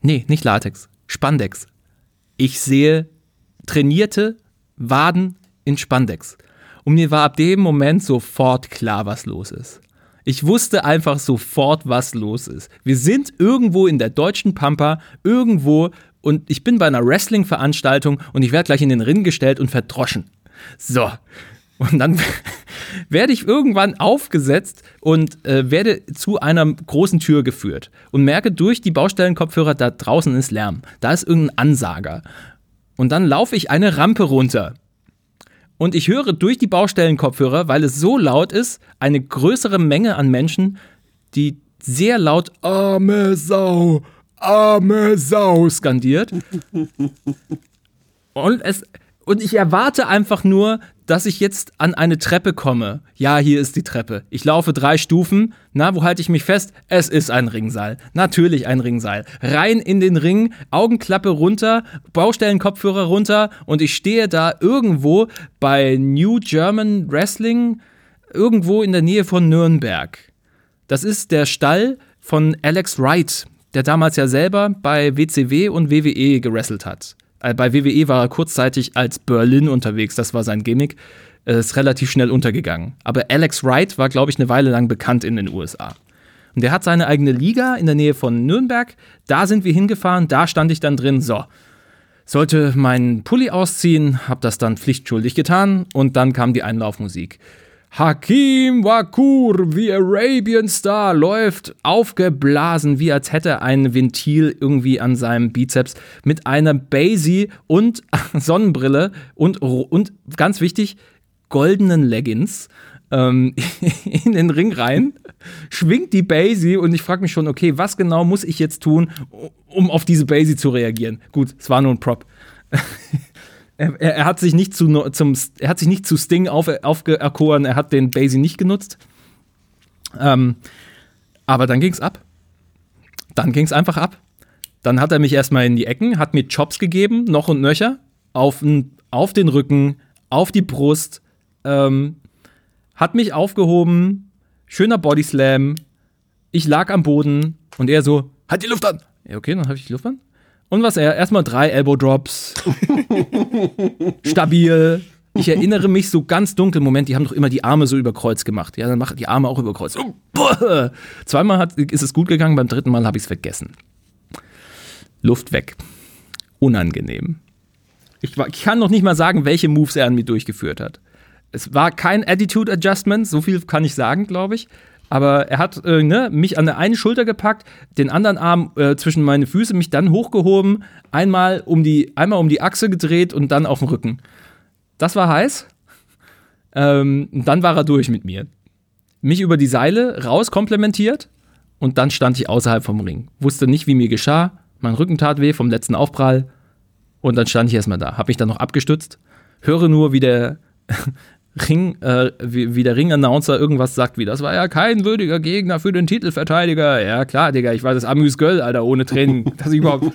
Nee, nicht Latex. Spandex. Ich sehe trainierte Waden in Spandex. Und mir war ab dem Moment sofort klar, was los ist. Ich wusste einfach sofort, was los ist. Wir sind irgendwo in der deutschen Pampa, irgendwo, und ich bin bei einer Wrestling-Veranstaltung und ich werde gleich in den Ring gestellt und verdroschen. So, und dann werde ich irgendwann aufgesetzt und äh, werde zu einer großen Tür geführt und merke durch die Baustellenkopfhörer, da draußen ist Lärm. Da ist irgendein Ansager. Und dann laufe ich eine Rampe runter. Und ich höre durch die Baustellenkopfhörer, weil es so laut ist, eine größere Menge an Menschen, die sehr laut arme Sau, arme Sau skandiert. Und es, und ich erwarte einfach nur, dass ich jetzt an eine Treppe komme. Ja, hier ist die Treppe. Ich laufe drei Stufen. Na, wo halte ich mich fest? Es ist ein Ringseil. Natürlich ein Ringseil. Rein in den Ring, Augenklappe runter, Baustellenkopfhörer runter und ich stehe da irgendwo bei New German Wrestling, irgendwo in der Nähe von Nürnberg. Das ist der Stall von Alex Wright, der damals ja selber bei WCW und WWE gewrestelt hat. Äh, bei WWE war er kurzzeitig als Berlin unterwegs, das war sein Gimmick. Äh, ist relativ schnell untergegangen. Aber Alex Wright war, glaube ich, eine Weile lang bekannt in den USA. Und der hat seine eigene Liga in der Nähe von Nürnberg. Da sind wir hingefahren, da stand ich dann drin. So, sollte meinen Pulli ausziehen, hab das dann pflichtschuldig getan und dann kam die Einlaufmusik. Hakim Wakur, wie Arabian Star, läuft aufgeblasen, wie als hätte er ein Ventil irgendwie an seinem Bizeps mit einer Basie und Sonnenbrille und, und ganz wichtig, goldenen Leggings ähm, in den Ring rein, schwingt die Basie und ich frage mich schon, okay, was genau muss ich jetzt tun, um auf diese Basie zu reagieren? Gut, es war nur ein Prop. er, er, hat sich nicht zu, zum, er hat sich nicht zu Sting auf, aufgeerkoren, er hat den Basie nicht genutzt. Ähm, aber dann ging's ab. Dann ging's einfach ab. Dann hat er mich erstmal in die Ecken, hat mir Chops gegeben, noch und nöcher, auf, auf den Rücken, auf die Brust, ähm, hat mich aufgehoben, schöner Bodyslam. Ich lag am Boden und er so, halt die Luft an. Ja, okay, dann habe ich die Luft an. Und was er? Erstmal drei Elbow Drops. Stabil. Ich erinnere mich so ganz dunkel, Moment, die haben doch immer die Arme so über Kreuz gemacht. Ja, dann mach die Arme auch über Kreuz. Oh, Zweimal hat, ist es gut gegangen, beim dritten Mal habe ich es vergessen. Luft weg. Unangenehm. Ich, war, ich kann noch nicht mal sagen, welche Moves er an mir durchgeführt hat. Es war kein Attitude Adjustment, so viel kann ich sagen, glaube ich. Aber er hat äh, ne, mich an der einen Schulter gepackt, den anderen Arm äh, zwischen meine Füße, mich dann hochgehoben, einmal um die, einmal um die Achse gedreht und dann auf den Rücken. Das war heiß. Ähm, dann war er durch mit mir. Mich über die Seile raus komplementiert und dann stand ich außerhalb vom Ring. Wusste nicht, wie mir geschah. Mein Rücken tat weh vom letzten Aufprall. Und dann stand ich erstmal da. Hab mich dann noch abgestützt. Höre nur, wie der Ring, äh, wie, wie, der Ring-Announcer irgendwas sagt, wie das war ja kein würdiger Gegner für den Titelverteidiger. Ja, klar, Digga, ich war das Amüs Göll, Alter, ohne Training, dass ich überhaupt,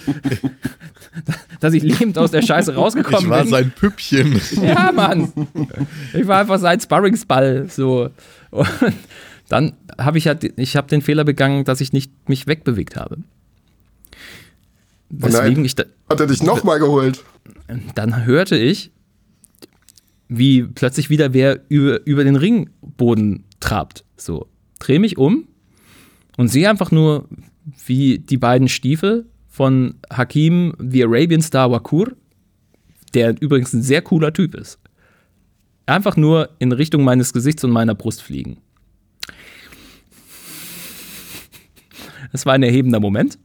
dass ich lebend aus der Scheiße rausgekommen bin. Ich war bin. sein Püppchen. Ja, Mann. Ich war einfach sein Sparringsball, so. Und dann habe ich halt, ich habe den Fehler begangen, dass ich nicht mich wegbewegt habe. Weswegen oh ich da, Hat er dich nochmal geholt? Dann hörte ich, wie plötzlich wieder wer über, über den Ringboden trabt. So, drehe mich um und sehe einfach nur, wie die beiden Stiefel von Hakim, the Arabian Star Wakur, der übrigens ein sehr cooler Typ ist, einfach nur in Richtung meines Gesichts und meiner Brust fliegen. Es war ein erhebender Moment,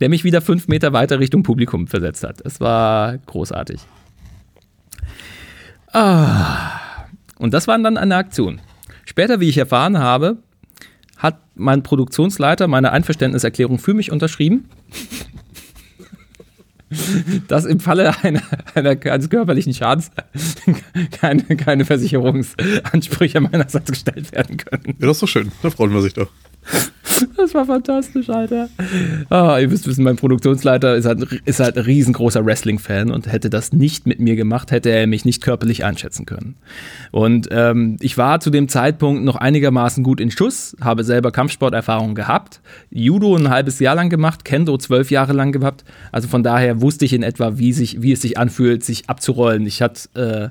der mich wieder fünf Meter weiter Richtung Publikum versetzt hat. Es war großartig. Ah. Und das war dann eine Aktion. Später, wie ich erfahren habe, hat mein Produktionsleiter meine Einverständniserklärung für mich unterschrieben. dass im Falle einer, einer, eines körperlichen Schadens keine, keine Versicherungsansprüche meinerseits gestellt werden können. Ja, das ist doch schön. Da freuen wir sich doch. Das war fantastisch, Alter. Oh, ihr müsst wissen, mein Produktionsleiter ist halt, ist halt ein riesengroßer Wrestling-Fan und hätte das nicht mit mir gemacht, hätte er mich nicht körperlich einschätzen können. Und ähm, ich war zu dem Zeitpunkt noch einigermaßen gut in Schuss, habe selber Kampfsporterfahrung gehabt, Judo ein halbes Jahr lang gemacht, Kendo zwölf Jahre lang gehabt. Also von daher wusste ich in etwa, wie, sich, wie es sich anfühlt, sich abzurollen. Ich hatte äh,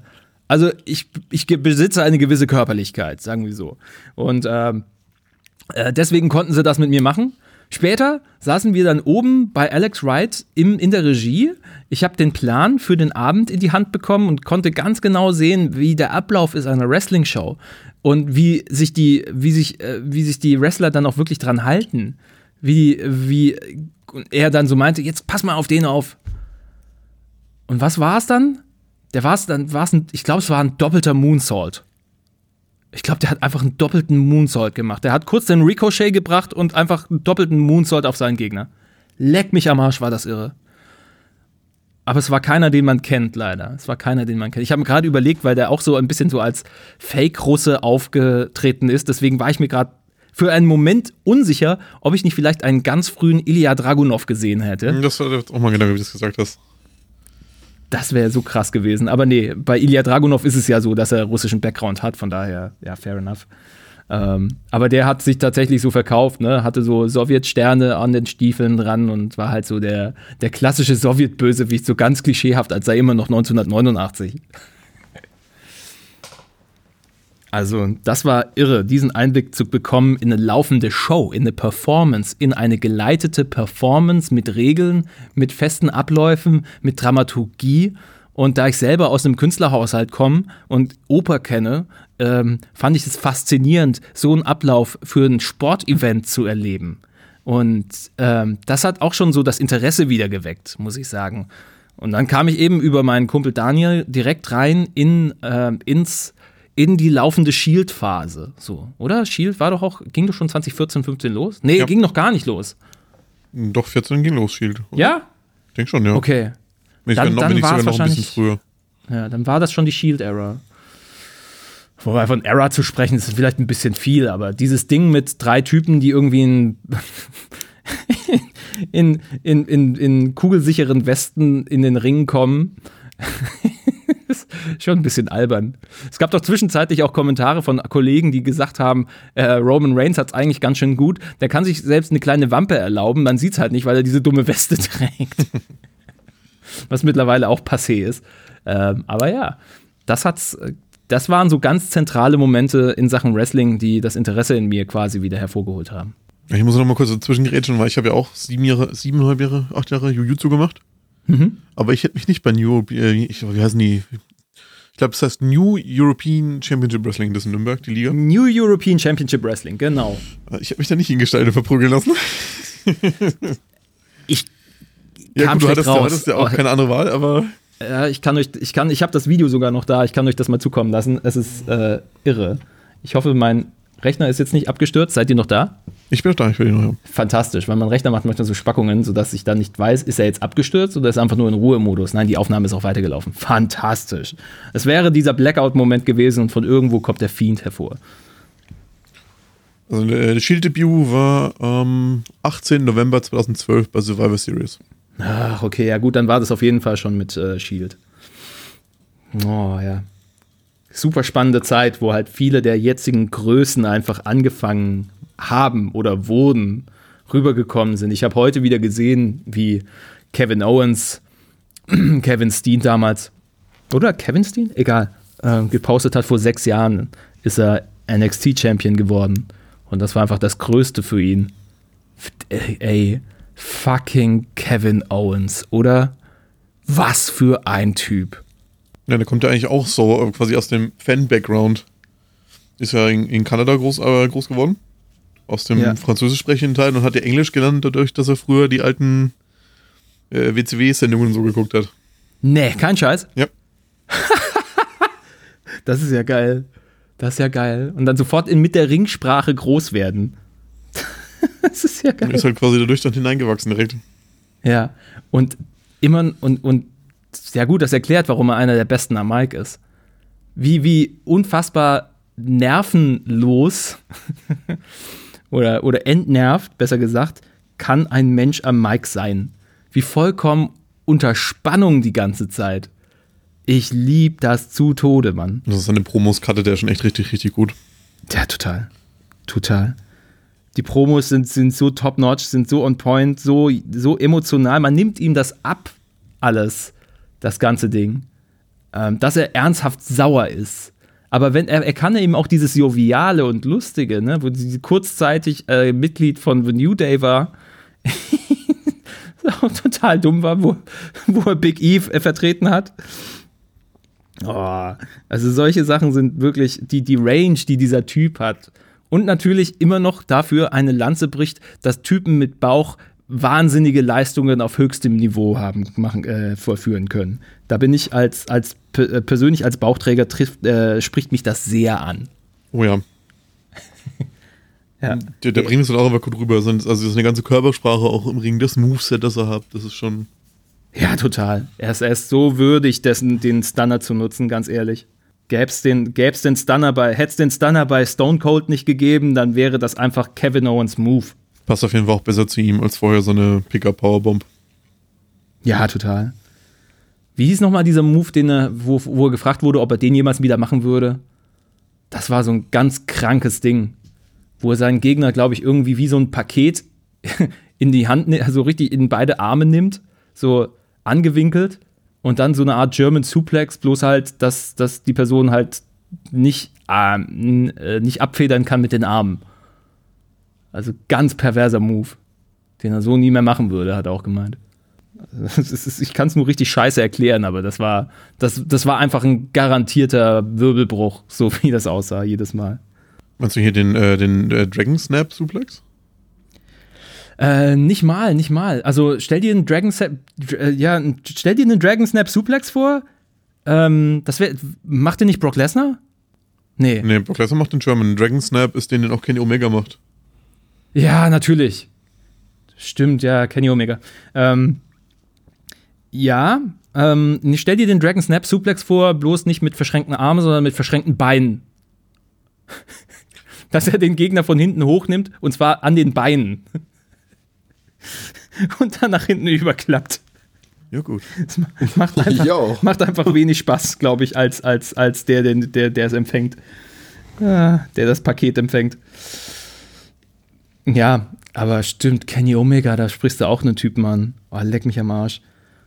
also ich, ich besitze eine gewisse Körperlichkeit, sagen wir so. Und ähm, äh, deswegen konnten sie das mit mir machen. Später saßen wir dann oben bei Alex Wright im, in der Regie. Ich habe den Plan für den Abend in die Hand bekommen und konnte ganz genau sehen, wie der Ablauf ist einer Wrestling-Show und wie sich die, wie sich, äh, wie sich die Wrestler dann auch wirklich dran halten. Wie, wie er dann so meinte, jetzt pass mal auf den auf. Und was war es dann? Der war es dann, war es ich glaube, es war ein doppelter Moonsault. Ich glaube, der hat einfach einen doppelten Moonsault gemacht. Der hat kurz den Ricochet gebracht und einfach einen doppelten Moonsault auf seinen Gegner. Leck mich am Arsch, war das irre. Aber es war keiner, den man kennt, leider. Es war keiner, den man kennt. Ich habe mir gerade überlegt, weil der auch so ein bisschen so als Fake-Russe aufgetreten ist. Deswegen war ich mir gerade für einen Moment unsicher, ob ich nicht vielleicht einen ganz frühen Ilya Dragunov gesehen hätte. Das war auch mal genau, wie du das gesagt hast. Das wäre so krass gewesen. Aber nee, bei Ilya Dragunov ist es ja so, dass er russischen Background hat. Von daher, ja, fair enough. Ähm, aber der hat sich tatsächlich so verkauft, ne? hatte so Sowjetsterne an den Stiefeln dran und war halt so der, der klassische Sowjetbösewicht, so ganz klischeehaft, als sei immer noch 1989. Also, das war irre, diesen Einblick zu bekommen in eine laufende Show, in eine Performance, in eine geleitete Performance mit Regeln, mit festen Abläufen, mit Dramaturgie. Und da ich selber aus einem Künstlerhaushalt komme und Oper kenne, ähm, fand ich es faszinierend, so einen Ablauf für ein Sportevent zu erleben. Und ähm, das hat auch schon so das Interesse wieder geweckt, muss ich sagen. Und dann kam ich eben über meinen Kumpel Daniel direkt rein in, äh, ins in die laufende Shield-Phase. So, oder? Shield war doch auch, ging doch schon 2014, 15 los? Nee, ja. ging noch gar nicht los. Doch, 14 ging los, Shield. Oder? Ja? Ich denke schon, ja. Okay. Bin dann, ich, dann bin ich sogar noch ein bisschen früher. Ja, dann war das schon die Shield-Era. Wobei von Era zu sprechen, ist vielleicht ein bisschen viel, aber dieses Ding mit drei Typen, die irgendwie in, in, in, in, in kugelsicheren Westen in den Ring kommen schon ein bisschen albern. Es gab doch zwischenzeitlich auch Kommentare von Kollegen, die gesagt haben, äh, Roman Reigns hat es eigentlich ganz schön gut. Der kann sich selbst eine kleine Wampe erlauben. Man sieht es halt nicht, weil er diese dumme Weste trägt. Was mittlerweile auch passé ist. Ähm, aber ja, das hat's. Das waren so ganz zentrale Momente in Sachen Wrestling, die das Interesse in mir quasi wieder hervorgeholt haben. Ich muss noch mal kurz dazwischen gerätschen, weil ich habe ja auch sieben Jahre, siebeneinhalb Jahre, acht Jahre Jujutsu gemacht. Mhm. Aber ich hätte mich nicht bei New, äh, ich, wie heißen die? Ich glaube, das heißt New European Championship Wrestling, das ist in Nürnberg, die Liga. New European Championship Wrestling, genau. Äh, ich habe mich da nicht hingestellt und verprügeln lassen. ich ja, kam gut, du hattest, raus. hattest ja auch oh. keine andere Wahl, aber. Ja, ich kann euch, ich kann, ich habe das Video sogar noch da, ich kann euch das mal zukommen lassen. Es ist äh, irre. Ich hoffe, mein Rechner ist jetzt nicht abgestürzt. Seid ihr noch da? Ich bin noch da, ich will ihn noch haben. Fantastisch, weil mein Rechner macht manchmal so Spackungen, sodass ich dann nicht weiß, ist er jetzt abgestürzt oder ist er einfach nur in Ruhemodus. Nein, die Aufnahme ist auch weitergelaufen. Fantastisch. Es wäre dieser Blackout-Moment gewesen und von irgendwo kommt der Fiend hervor. Also der Shield-Debüt war am 18. November 2012 bei Survivor Series. Ach, okay, ja gut, dann war das auf jeden Fall schon mit äh, Shield. Oh, ja super spannende Zeit, wo halt viele der jetzigen Größen einfach angefangen haben oder wurden, rübergekommen sind. Ich habe heute wieder gesehen, wie Kevin Owens, Kevin Steen damals, oder Kevin Steen? Egal, äh, gepostet hat vor sechs Jahren, ist er NXT-Champion geworden. Und das war einfach das Größte für ihn. Ey, ey, fucking Kevin Owens, oder? Was für ein Typ. Ja, der kommt ja eigentlich auch so äh, quasi aus dem Fan-Background. Ist ja in, in Kanada groß, äh, groß geworden. Aus dem ja. französisch sprechenden Teil und hat ja Englisch gelernt, dadurch, dass er früher die alten äh, WCW-Sendungen so geguckt hat. Nee, kein Scheiß. Ja. das ist ja geil. Das ist ja geil. Und dann sofort in, mit der Ringsprache groß werden. das ist ja geil. Er ist halt quasi dadurch dann hineingewachsen direkt. Ja. Und immer und, und sehr gut, das erklärt, warum er einer der besten am Mike ist. Wie, wie unfassbar nervenlos oder, oder entnervt, besser gesagt, kann ein Mensch am Mike sein. Wie vollkommen unter Spannung die ganze Zeit. Ich lieb das zu Tode, Mann. Das ist eine Promos cutte der schon echt richtig, richtig gut. Ja, total. Total. Die Promos sind, sind so top-notch, sind so on point, so, so emotional. Man nimmt ihm das ab, alles das ganze Ding, ähm, dass er ernsthaft sauer ist. Aber wenn er, er kann eben auch dieses Joviale und Lustige, ne, wo sie kurzzeitig äh, Mitglied von The New Day war, total dumm war, wo, wo er Big Eve äh, vertreten hat. Oh, also solche Sachen sind wirklich die, die Range, die dieser Typ hat. Und natürlich immer noch dafür eine Lanze bricht, dass Typen mit Bauch wahnsinnige Leistungen auf höchstem Niveau haben machen äh, vollführen können. Da bin ich als als äh, persönlich als Bauchträger trifft äh, spricht mich das sehr an. Oh ja. Ja. Der, der bringt es dann auch einfach gut rüber. Also das ist eine ganze Körpersprache auch im Ring, das Moveset, das er hat, das ist schon. Ja, total. Er ist, er ist so würdig, dessen, den Stunner zu nutzen, ganz ehrlich. Gäb's den, gäb's den Stunner bei, hätte es den Stunner bei Stone Cold nicht gegeben, dann wäre das einfach Kevin Owens Move. Passt auf jeden Fall auch besser zu ihm als vorher so eine Pickup Powerbomb. Ja, total. Wie hieß nochmal dieser Move, den er, wo, wo er gefragt wurde, ob er den jemals wieder machen würde? Das war so ein ganz krankes Ding, wo er seinen Gegner, glaube ich, irgendwie wie so ein Paket in die Hand, also richtig in beide Arme nimmt, so angewinkelt und dann so eine Art German Suplex, bloß halt, dass, dass die Person halt nicht, ähm, äh, nicht abfedern kann mit den Armen. Also ganz perverser Move, den er so nie mehr machen würde, hat er auch gemeint. Ist, ich kann es nur richtig scheiße erklären, aber das war, das, das war einfach ein garantierter Wirbelbruch, so wie das aussah jedes Mal. Meinst du hier den, äh, den äh, Dragon Snap Suplex? Äh, nicht mal, nicht mal. Also stell dir einen Dragon Snap, äh, ja, stell dir einen Dragon Snap Suplex vor. Ähm, das wär, macht den nicht Brock Lesnar? Nee. Nee, Brock Lesnar macht den German. Dragon Snap ist den, den auch Kenny Omega macht. Ja, natürlich. Stimmt, ja, Kenny Omega. Ähm, ja, ähm, stell dir den Dragon Snap Suplex vor, bloß nicht mit verschränkten Armen, sondern mit verschränkten Beinen. Dass er den Gegner von hinten hochnimmt und zwar an den Beinen. und dann nach hinten überklappt. Ja, gut. Das macht einfach, macht einfach wenig Spaß, glaube ich, als, als, als der, der, der es empfängt. Ah, der das Paket empfängt. Ja, aber stimmt, Kenny Omega, da sprichst du auch einen Typen an. Oh, leck mich am Arsch.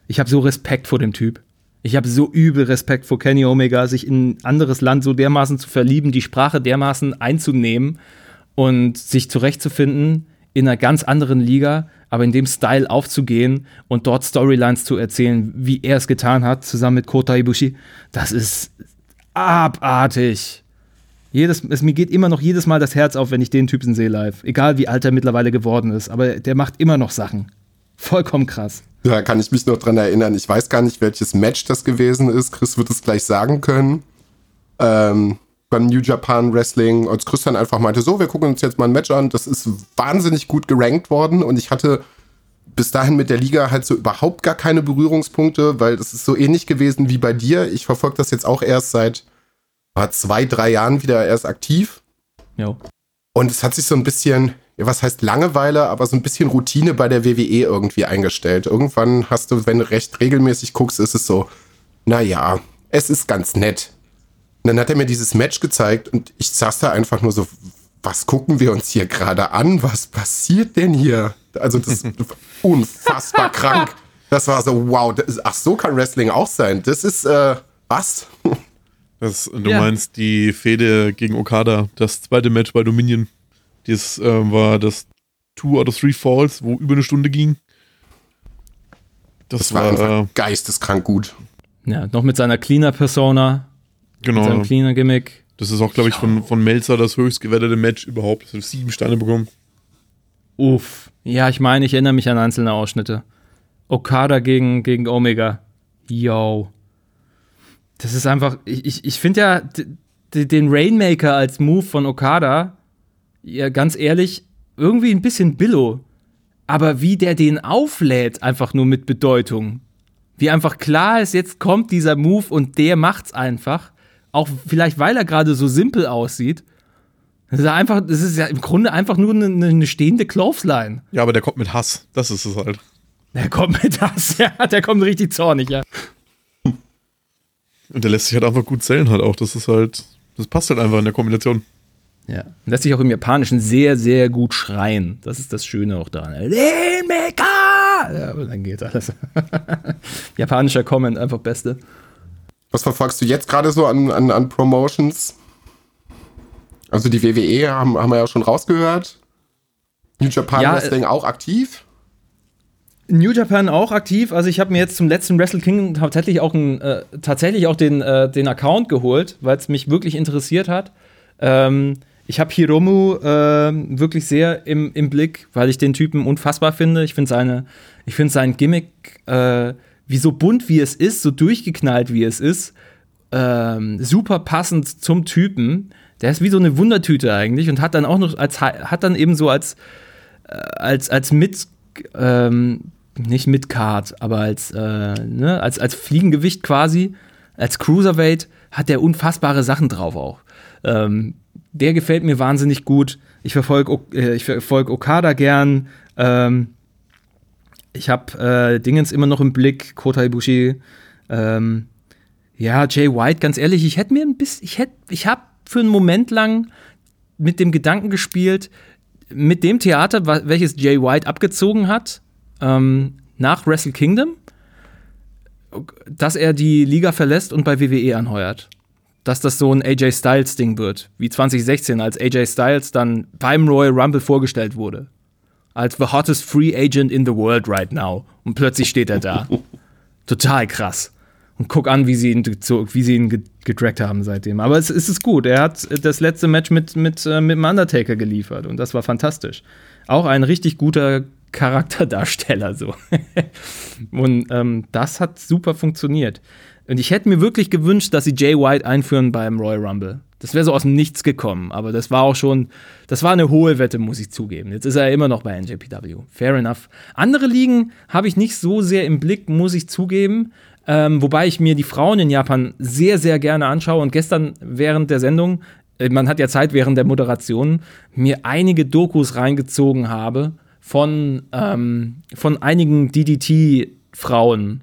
Ich habe so Respekt vor dem Typ. Ich habe so übel Respekt vor Kenny Omega, sich in ein anderes Land so dermaßen zu verlieben, die Sprache dermaßen einzunehmen und sich zurechtzufinden in einer ganz anderen Liga, aber in dem Style aufzugehen und dort Storylines zu erzählen, wie er es getan hat, zusammen mit Kota Ibushi, das ist abartig. Jedes, es, mir geht immer noch jedes Mal das Herz auf, wenn ich den Typen sehe live. Egal wie alt er mittlerweile geworden ist, aber der macht immer noch Sachen. Vollkommen krass. Da kann ich mich noch dran erinnern. Ich weiß gar nicht, welches Match das gewesen ist. Chris wird es gleich sagen können. Ähm, beim New Japan Wrestling, als Chris dann einfach meinte, so, wir gucken uns jetzt mal ein Match an. Das ist wahnsinnig gut gerankt worden und ich hatte bis dahin mit der Liga halt so überhaupt gar keine Berührungspunkte, weil das ist so ähnlich gewesen wie bei dir. Ich verfolge das jetzt auch erst seit zwei, drei Jahren wieder erst aktiv. Jo. Und es hat sich so ein bisschen, was heißt Langeweile, aber so ein bisschen Routine bei der WWE irgendwie eingestellt. Irgendwann hast du, wenn du recht regelmäßig guckst, ist es so, naja, es ist ganz nett. Und dann hat er mir dieses Match gezeigt und ich saß da einfach nur so, was gucken wir uns hier gerade an? Was passiert denn hier? Also das ist unfassbar krank. Das war so, wow, ist, ach so kann Wrestling auch sein. Das ist, äh, was? Das, du ja. meinst die Fehde gegen Okada, das zweite Match bei Dominion. Das äh, war das Two out of Three Falls, wo über eine Stunde ging. Das, das war, war äh, geisteskrank gut. Ja, noch mit seiner Cleaner-Persona. Genau. Mit seinem Cleaner-Gimmick. Das ist auch, glaube ich, von, von Melzer das höchst gewettete Match überhaupt. Das hat sieben Steine bekommen. Uff. Ja, ich meine, ich erinnere mich an einzelne Ausschnitte. Okada gegen, gegen Omega. Yo. Das ist einfach, ich, ich, ich finde ja den Rainmaker als Move von Okada ja, ganz ehrlich, irgendwie ein bisschen Billo. Aber wie der den auflädt, einfach nur mit Bedeutung. Wie einfach klar ist, jetzt kommt dieser Move und der macht's einfach. Auch vielleicht, weil er gerade so simpel aussieht. Das ist einfach, das ist ja im Grunde einfach nur eine, eine stehende Clothesline. Ja, aber der kommt mit Hass. Das ist es halt. Der kommt mit Hass, ja. Der kommt richtig zornig, ja. Und der lässt sich halt einfach gut zählen halt auch. Das ist halt, das passt halt einfach in der Kombination. Ja. Lässt sich auch im Japanischen sehr, sehr gut schreien. Das ist das Schöne auch daran. Rainmaker! Ja, aber dann geht alles. Japanischer Comment, einfach beste. Was verfolgst du jetzt gerade so an, an, an Promotions? Also die WWE haben, haben wir ja schon rausgehört. New Japan ja, Wrestling äh, auch aktiv? New Japan auch aktiv. Also ich habe mir jetzt zum letzten Wrestle King tatsächlich auch, ein, äh, tatsächlich auch den, äh, den Account geholt, weil es mich wirklich interessiert hat. Ähm, ich habe Hiromu äh, wirklich sehr im, im Blick, weil ich den Typen unfassbar finde. Ich finde seine, ich finde sein Gimmick, äh, wie so bunt wie es ist, so durchgeknallt wie es ist, äh, super passend zum Typen. Der ist wie so eine Wundertüte eigentlich und hat dann auch noch als hat dann eben so als äh, als als mit ähm, nicht mit Card, aber als äh, ne, als als Fliegengewicht quasi als Cruiserweight hat der unfassbare Sachen drauf auch. Ähm, der gefällt mir wahnsinnig gut. Ich verfolge äh, ich verfolg Okada gern. Ähm, ich habe äh, Dingens immer noch im Blick, Kota Ibushi. Ähm, ja, Jay White, ganz ehrlich, ich hätte mir ein bisschen, ich hätte, ich habe für einen Moment lang mit dem Gedanken gespielt, mit dem Theater, welches Jay White abgezogen hat, ähm, nach Wrestle Kingdom, dass er die Liga verlässt und bei WWE anheuert. Dass das so ein AJ Styles-Ding wird, wie 2016, als AJ Styles dann beim Royal Rumble vorgestellt wurde. Als the hottest free agent in the world right now. Und plötzlich steht er da. Total krass. Und guck an, wie sie ihn, wie sie ihn gedragt haben seitdem. Aber es, es, ist gut. Er hat das letzte Match mit, mit, äh, mit dem Undertaker geliefert und das war fantastisch. Auch ein richtig guter Charakterdarsteller so. und ähm, das hat super funktioniert. Und ich hätte mir wirklich gewünscht, dass sie Jay White einführen beim Royal Rumble. Das wäre so aus dem Nichts gekommen, aber das war auch schon, das war eine hohe Wette, muss ich zugeben. Jetzt ist er immer noch bei NJPW. Fair enough. Andere Ligen habe ich nicht so sehr im Blick, muss ich zugeben. Ähm, wobei ich mir die Frauen in Japan sehr, sehr gerne anschaue. Und gestern während der Sendung, äh, man hat ja Zeit während der Moderation, mir einige Dokus reingezogen habe von, ähm, von einigen DDT-Frauen,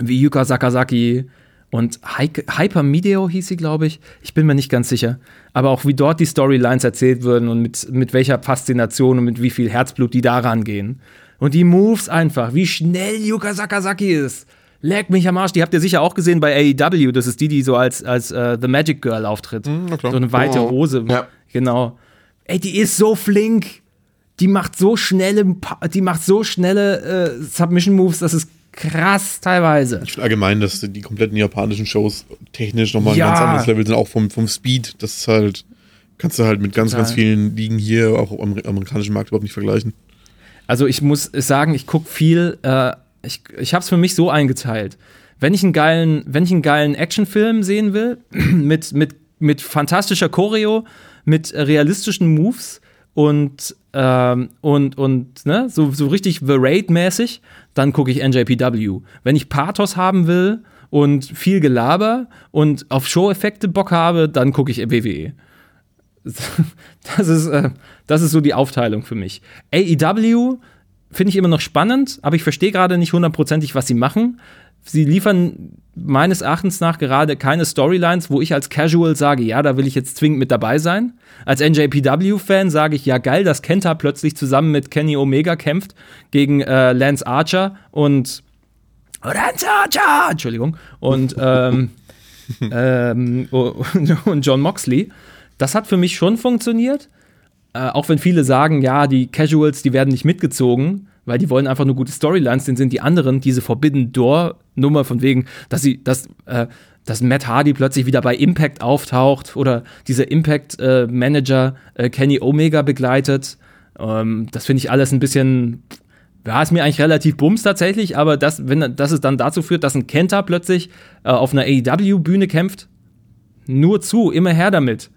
wie Yuka Sakazaki und Hyper Medio hieß sie, glaube ich. Ich bin mir nicht ganz sicher. Aber auch wie dort die Storylines erzählt würden und mit, mit welcher Faszination und mit wie viel Herzblut die daran gehen. Und die Moves einfach, wie schnell Yuka Sakazaki ist. Leck mich am Arsch. Die habt ihr sicher auch gesehen bei AEW. Das ist die, die so als, als uh, The Magic Girl auftritt. Mhm, so eine weite oh. Hose. Ja. Genau. Ey, die ist so flink. Die macht so schnelle, die macht so schnelle äh, Submission Moves, das ist krass teilweise. Ich finde allgemein, dass die kompletten japanischen Shows technisch nochmal ja. ein ganz anderes Level sind, auch vom, vom Speed. Das ist halt, kannst du halt mit ganz, Total. ganz vielen Ligen hier auch am amerikanischen Markt überhaupt nicht vergleichen. Also ich muss sagen, ich gucke viel äh, ich, ich habe es für mich so eingeteilt. Wenn ich einen geilen, wenn ich einen geilen Actionfilm sehen will, mit, mit, mit fantastischer Choreo, mit realistischen Moves und, ähm, und, und ne, so, so richtig The Raid-mäßig, dann gucke ich NJPW. Wenn ich Pathos haben will und viel Gelaber und auf Show-Effekte Bock habe, dann gucke ich WWE. Das ist, äh, das ist so die Aufteilung für mich. AEW finde ich immer noch spannend, aber ich verstehe gerade nicht hundertprozentig, was sie machen. Sie liefern meines Erachtens nach gerade keine Storylines, wo ich als Casual sage, ja, da will ich jetzt zwingend mit dabei sein. Als NJPW-Fan sage ich, ja, geil, dass Kenta plötzlich zusammen mit Kenny Omega kämpft gegen äh, Lance Archer und Lance Archer, Entschuldigung, und, ähm, ähm, und John Moxley. Das hat für mich schon funktioniert. Äh, auch wenn viele sagen, ja, die Casuals, die werden nicht mitgezogen, weil die wollen einfach nur gute Storylines, dann sind die anderen diese Forbidden Door-Nummer von wegen, dass sie, dass, äh, dass Matt Hardy plötzlich wieder bei Impact auftaucht oder dieser Impact-Manager äh, äh, Kenny Omega begleitet. Ähm, das finde ich alles ein bisschen, ja, ist mir eigentlich relativ bums tatsächlich, aber das, wenn, dass es dann dazu führt, dass ein Kenta plötzlich äh, auf einer AEW-Bühne kämpft, nur zu, immer her damit.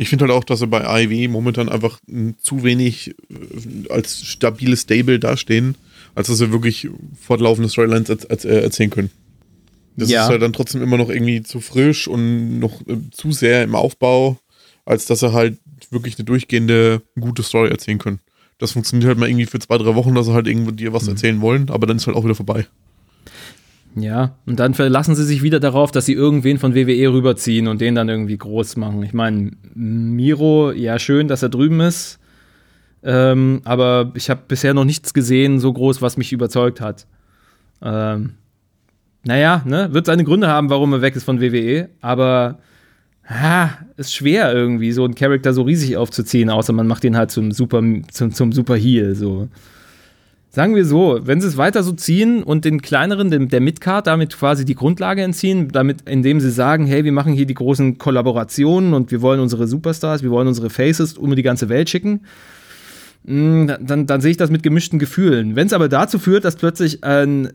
Ich finde halt auch, dass sie bei AEW momentan einfach zu wenig äh, als stabiles Stable dastehen, als dass sie wirklich fortlaufende Storylines äh, erzählen können. Das ja. ist halt dann trotzdem immer noch irgendwie zu frisch und noch äh, zu sehr im Aufbau, als dass sie halt wirklich eine durchgehende gute Story erzählen können. Das funktioniert halt mal irgendwie für zwei, drei Wochen, dass sie halt irgendwo dir was mhm. erzählen wollen, aber dann ist halt auch wieder vorbei. Ja, und dann verlassen sie sich wieder darauf, dass sie irgendwen von WWE rüberziehen und den dann irgendwie groß machen. Ich meine, Miro, ja, schön, dass er drüben ist. Ähm, aber ich habe bisher noch nichts gesehen, so groß, was mich überzeugt hat. Ähm, naja, ne, wird seine Gründe haben, warum er weg ist von WWE, aber ha, ist schwer irgendwie, so einen Charakter so riesig aufzuziehen, außer man macht ihn halt zum Super, zum, zum Super Heel, so. Sagen wir so, wenn sie es weiter so ziehen und den kleineren, dem, der Midcard, damit quasi die Grundlage entziehen, damit, indem sie sagen, hey, wir machen hier die großen Kollaborationen und wir wollen unsere Superstars, wir wollen unsere Faces um die ganze Welt schicken, mm, dann, dann sehe ich das mit gemischten Gefühlen. Wenn es aber dazu führt, dass plötzlich ein,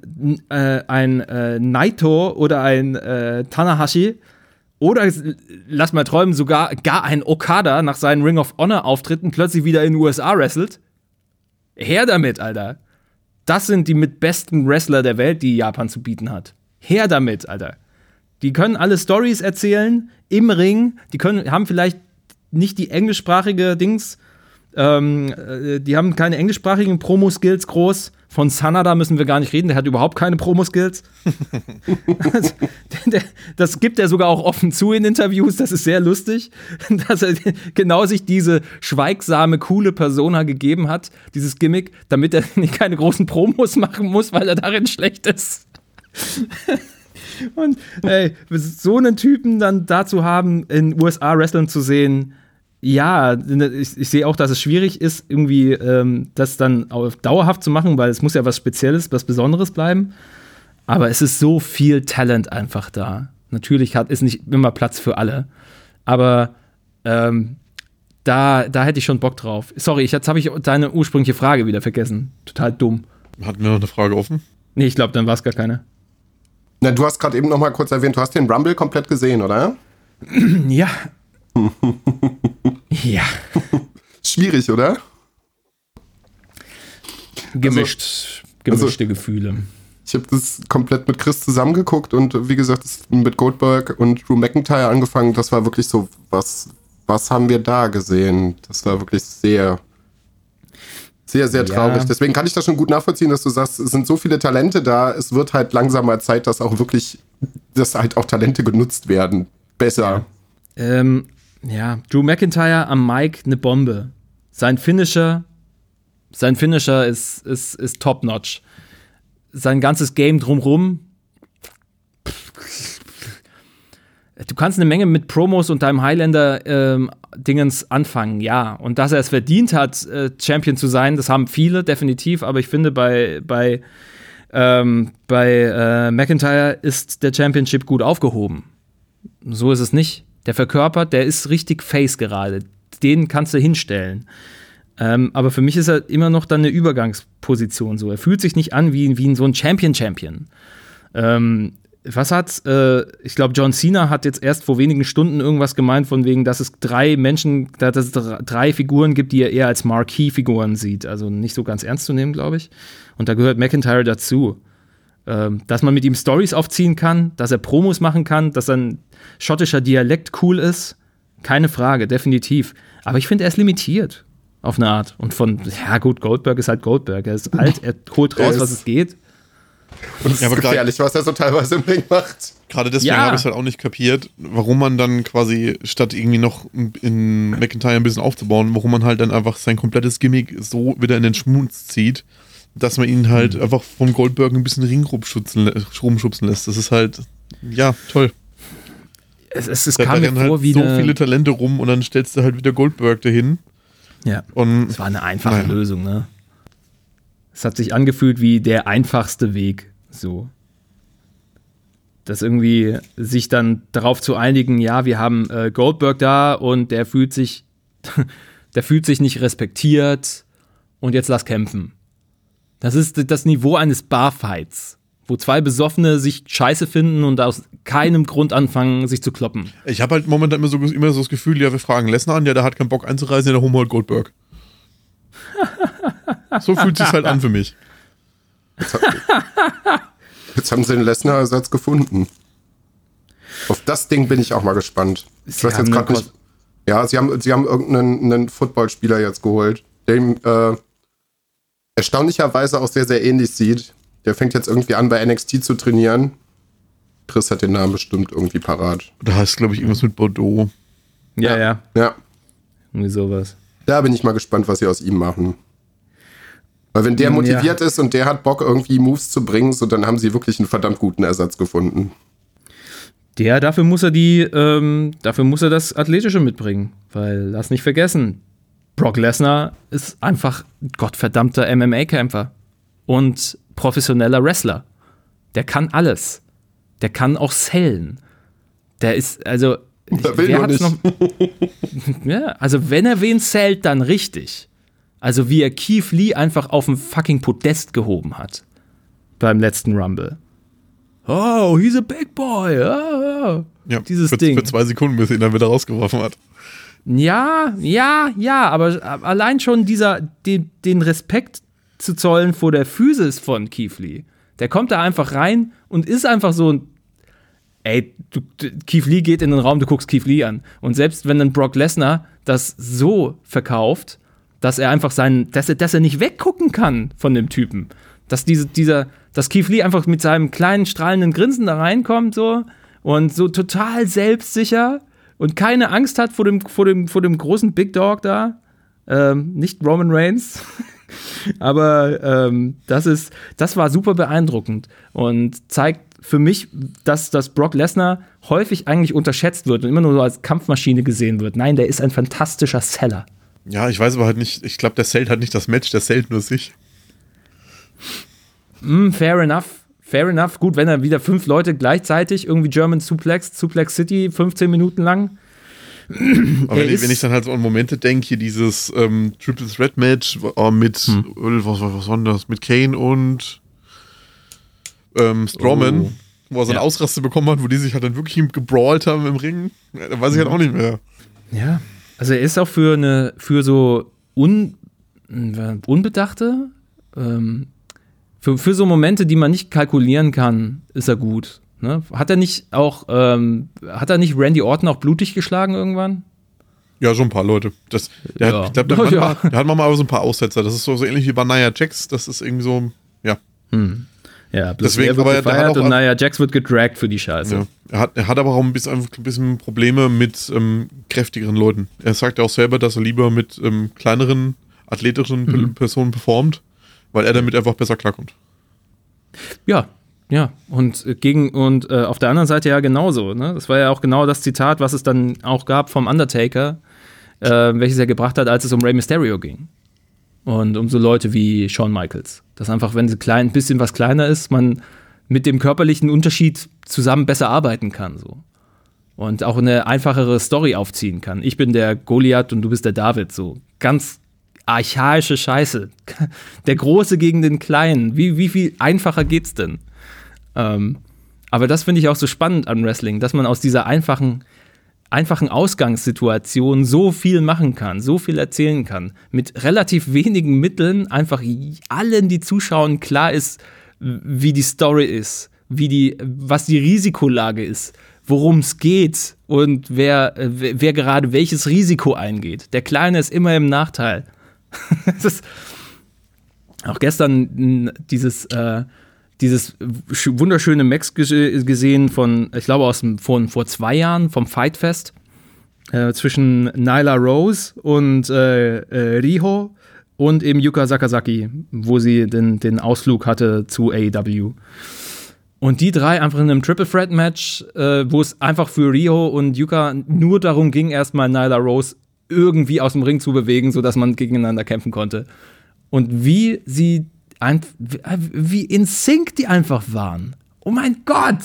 äh, ein äh, Naito oder ein äh, Tanahashi Oder lass mal träumen, sogar gar ein Okada nach seinen Ring of Honor Auftritten plötzlich wieder in den USA wrestelt. Her damit, Alter. Das sind die mit besten Wrestler der Welt, die Japan zu bieten hat. Her damit, Alter. Die können alle Stories erzählen im Ring. Die können, haben vielleicht nicht die englischsprachige Dings. Ähm, äh, die haben keine englischsprachigen Promo-Skills groß. Von Sanada müssen wir gar nicht reden, der hat überhaupt keine Promo-Skills. das gibt er sogar auch offen zu in Interviews, das ist sehr lustig, dass er genau sich diese schweigsame, coole Persona gegeben hat, dieses Gimmick, damit er keine großen Promos machen muss, weil er darin schlecht ist. Und ey, so einen Typen dann dazu haben, in USA Wrestling zu sehen, ja, ich, ich sehe auch, dass es schwierig ist, irgendwie ähm, das dann auf dauerhaft zu machen, weil es muss ja was Spezielles, was Besonderes bleiben. Aber es ist so viel Talent einfach da. Natürlich hat, ist nicht immer Platz für alle. Aber ähm, da, da hätte ich schon Bock drauf. Sorry, ich, jetzt habe ich deine ursprüngliche Frage wieder vergessen. Total dumm. Hatten wir noch eine Frage offen? Nee, ich glaube, dann war es gar keine. Na, du hast gerade eben noch mal kurz erwähnt, du hast den Rumble komplett gesehen, oder? Ja, ja. Schwierig, oder? Gemischt. Also, gemischte also, Gefühle. Ich habe das komplett mit Chris zusammengeguckt und wie gesagt, mit Goldberg und Drew McIntyre angefangen. Das war wirklich so, was, was haben wir da gesehen? Das war wirklich sehr, sehr, sehr traurig. Ja. Deswegen kann ich das schon gut nachvollziehen, dass du sagst, es sind so viele Talente da. Es wird halt langsam mal Zeit, dass auch wirklich, dass halt auch Talente genutzt werden. Besser. Ähm, ja, Drew McIntyre am Mic eine Bombe. Sein Finisher, sein Finisher ist, ist, ist top-notch. Sein ganzes Game drumrum. Du kannst eine Menge mit Promos und deinem Highlander-Dingens ähm, anfangen, ja. Und dass er es verdient hat, äh, Champion zu sein, das haben viele, definitiv. Aber ich finde, bei, bei, ähm, bei äh, McIntyre ist der Championship gut aufgehoben. So ist es nicht der verkörpert, der ist richtig Face gerade. Den kannst du hinstellen. Ähm, aber für mich ist er immer noch dann eine Übergangsposition so. Er fühlt sich nicht an wie, wie so ein Champion-Champion. Ähm, was hat, äh, ich glaube, John Cena hat jetzt erst vor wenigen Stunden irgendwas gemeint, von wegen, dass es drei Menschen, dass es drei Figuren gibt, die er eher als Marquee-Figuren sieht. Also nicht so ganz ernst zu nehmen, glaube ich. Und da gehört McIntyre dazu. Ähm, dass man mit ihm Stories aufziehen kann, dass er Promos machen kann, dass ein schottischer Dialekt cool ist. Keine Frage, definitiv. Aber ich finde, er ist limitiert auf eine Art. Und von, ja gut, Goldberg ist halt Goldberg. Er ist alt, er holt raus, was es geht. Und es ja, ist gefährlich, was er so teilweise im Ring macht. Gerade deswegen ja. habe ich es halt auch nicht kapiert, warum man dann quasi, statt irgendwie noch in McIntyre ein bisschen aufzubauen, warum man halt dann einfach sein komplettes Gimmick so wieder in den Schmutz zieht dass man ihn halt mhm. einfach vom Goldberg ein bisschen Ring rumschubsen lässt. Das ist halt, ja, toll. Es, es, es kam mir vor halt wie so viele Talente rum und dann stellst du halt wieder Goldberg dahin. Ja. Und es war eine einfache naja. Lösung, ne? Es hat sich angefühlt wie der einfachste Weg, so. Das irgendwie sich dann darauf zu einigen, ja, wir haben äh, Goldberg da und der fühlt sich, der fühlt sich nicht respektiert und jetzt lass kämpfen. Das ist das Niveau eines Barfights, wo zwei Besoffene sich scheiße finden und aus keinem Grund anfangen, sich zu kloppen. Ich habe halt momentan immer so, immer so das Gefühl, ja, wir fragen Lesnar an, ja, der hat keinen Bock einzureisen, der holen wir halt Goldberg. so fühlt sich halt an für mich. Jetzt, jetzt haben sie den Lesnar-Ersatz gefunden. Auf das Ding bin ich auch mal gespannt. Ich weiß jetzt gerade nicht. Ja, sie haben, sie haben irgendeinen Footballspieler jetzt geholt, dem äh, erstaunlicherweise auch sehr, sehr ähnlich sieht. Der fängt jetzt irgendwie an, bei NXT zu trainieren. Chris hat den Namen bestimmt irgendwie parat. Da heißt, glaube ich, irgendwas mit Bordeaux. Ja, ja. Ja. Irgendwie sowas. Da bin ich mal gespannt, was sie aus ihm machen. Weil wenn der motiviert ja. ist und der hat Bock, irgendwie Moves zu bringen, so dann haben sie wirklich einen verdammt guten Ersatz gefunden. Der, dafür muss er die, ähm, dafür muss er das Athletische mitbringen. Weil, lass nicht vergessen, Brock Lesnar ist einfach gottverdammter MMA-Kämpfer und professioneller Wrestler. Der kann alles. Der kann auch sellen. Der ist, also, der will wer noch ja, also, wenn er wen zählt, dann richtig. Also, wie er Keith Lee einfach auf dem fucking Podest gehoben hat. Beim letzten Rumble. Oh, he's a big boy. Oh. Ja, Dieses für, Ding. Für zwei Sekunden, bis er ihn dann wieder rausgeworfen hat. Ja, ja, ja, aber allein schon dieser, den, den Respekt zu zollen vor der Physis von Lee. Der kommt da einfach rein und ist einfach so ein. Ey, du, du, Keith Lee geht in den Raum, du guckst Keith Lee an. Und selbst wenn dann Brock Lesnar das so verkauft, dass er einfach seinen, dass er, dass er nicht weggucken kann von dem Typen. Dass diese, dieser, dass Keith Lee einfach mit seinem kleinen strahlenden Grinsen da reinkommt, so und so total selbstsicher und keine Angst hat vor dem, vor dem, vor dem großen Big Dog da. Ähm, nicht Roman Reigns. Aber ähm, das ist, das war super beeindruckend und zeigt für mich, dass, dass Brock Lesnar häufig eigentlich unterschätzt wird und immer nur so als Kampfmaschine gesehen wird. Nein, der ist ein fantastischer Seller. Ja, ich weiß aber halt nicht, ich glaube, der zählt halt nicht das Match, der zählt nur sich. Mm, fair enough. Fair enough. Gut, wenn er wieder fünf Leute gleichzeitig irgendwie German Suplex, Suplex City, 15 Minuten lang. Aber wenn ich, wenn ich, dann halt so an Momente denke, hier dieses ähm, Triple Threat Match äh, mit, hm. was, was war das, mit Kane und ähm, Strowman, oh. wo er seine ja. Ausraste bekommen hat, wo die sich halt dann wirklich gebrawlt haben im Ring, da weiß ich halt auch nicht mehr. Ja, also er ist auch für eine, für so un, äh, Unbedachte, ähm, für, für so Momente, die man nicht kalkulieren kann, ist er gut. Ne? Hat er nicht auch, ähm, hat er nicht Randy Orton auch blutig geschlagen irgendwann? Ja, schon ein paar Leute. Das, der, ja. hat, ich glaub, der, ja. hat, der hat manchmal so ein paar Aussetzer. Das ist so, so ähnlich wie bei Nia Jax. Das ist irgendwie so, ja. Hm. Ja, Deswegen, er wird aber gefeiert auch, und Nia Jax wird gedragt für die Scheiße. Ja. Er, hat, er hat aber auch ein bisschen, ein bisschen Probleme mit ähm, kräftigeren Leuten. Er sagt ja auch selber, dass er lieber mit ähm, kleineren, athletischen mhm. Personen performt, weil er damit einfach besser klarkommt. Ja, ja, und gegen und äh, auf der anderen Seite ja genauso. Ne? Das war ja auch genau das Zitat, was es dann auch gab vom Undertaker, äh, welches er gebracht hat, als es um Rey Mysterio ging. Und um so Leute wie Shawn Michaels. Dass einfach, wenn sie klein, ein bisschen was kleiner ist, man mit dem körperlichen Unterschied zusammen besser arbeiten kann. So. Und auch eine einfachere Story aufziehen kann. Ich bin der Goliath und du bist der David. So ganz archaische Scheiße. Der Große gegen den Kleinen. Wie, wie viel einfacher geht's denn? Ähm, aber das finde ich auch so spannend an Wrestling, dass man aus dieser einfachen, einfachen Ausgangssituation so viel machen kann, so viel erzählen kann. Mit relativ wenigen Mitteln einfach allen, die zuschauen, klar ist, wie die Story ist, wie die, was die Risikolage ist, worum es geht und wer, wer gerade welches Risiko eingeht. Der Kleine ist immer im Nachteil. das ist auch gestern dieses äh, dieses wunderschöne Max gesehen von, ich glaube, aus dem, von vor zwei Jahren, vom Fight Fest, äh, zwischen Nyla Rose und äh, äh, Riho und eben Yuka Sakazaki, wo sie den, den Ausflug hatte zu AEW. Und die drei einfach in einem Triple Threat Match, äh, wo es einfach für Riho und Yuka nur darum ging, erstmal Nyla Rose irgendwie aus dem Ring zu bewegen, sodass man gegeneinander kämpfen konnte. Und wie sie wie in Sync die einfach waren. Oh mein Gott!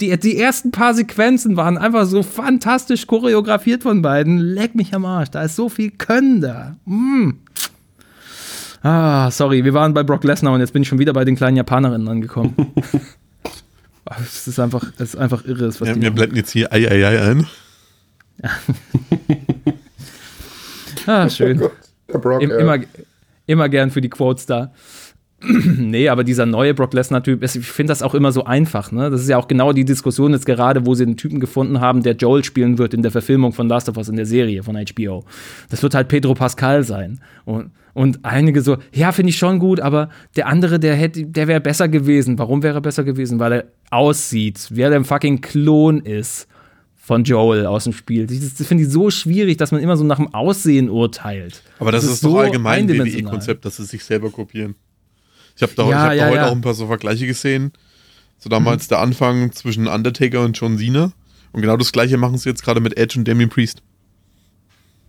Die, die ersten paar Sequenzen waren einfach so fantastisch choreografiert von beiden. Leck mich am Arsch. Da ist so viel Können da. Mm. Ah, sorry, wir waren bei Brock Lesnar und jetzt bin ich schon wieder bei den kleinen Japanerinnen angekommen. Es ist einfach, es ist einfach irre. Was ja, wir blenden jetzt hier Ei, Ei, Ei ein. ah, schön. Oh Brock, Im, immer, immer gern für die Quotes da. nee, aber dieser neue Brock Lesnar-Typ, ich finde das auch immer so einfach. Ne? Das ist ja auch genau die Diskussion jetzt gerade, wo sie einen Typen gefunden haben, der Joel spielen wird in der Verfilmung von Last of Us in der Serie von HBO. Das wird halt Pedro Pascal sein. Und, und einige so, ja, finde ich schon gut, aber der andere, der hätte, der wäre besser gewesen. Warum wäre er besser gewesen? Weil er aussieht, wer der fucking Klon ist von Joel aus dem Spiel. Das, finde ich so schwierig, dass man immer so nach dem Aussehen urteilt. Aber das, das ist, ist so allgemein WWE-Konzept, dass sie sich selber kopieren. Ich habe da, ja, hab ja, da heute ja. auch ein paar so Vergleiche gesehen. So damals mhm. der Anfang zwischen Undertaker und John Cena. Und genau das gleiche machen sie jetzt gerade mit Edge und Damien Priest.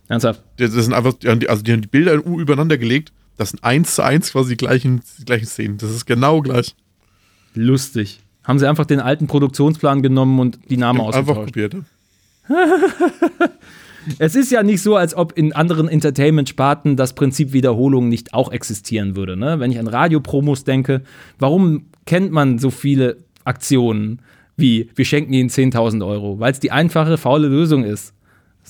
Ernsthaft? Das sind einfach, also die haben die Bilder übereinander gelegt. Das sind eins zu eins quasi die gleichen, die gleichen Szenen. Das ist genau gleich. Lustig. Haben sie einfach den alten Produktionsplan genommen und die Namen ausgetauscht. Einfach kopiert. es ist ja nicht so, als ob in anderen Entertainment-Sparten das Prinzip Wiederholung nicht auch existieren würde. Ne? Wenn ich an Radiopromos denke, warum kennt man so viele Aktionen wie wir schenken ihnen 10.000 Euro, weil es die einfache, faule Lösung ist.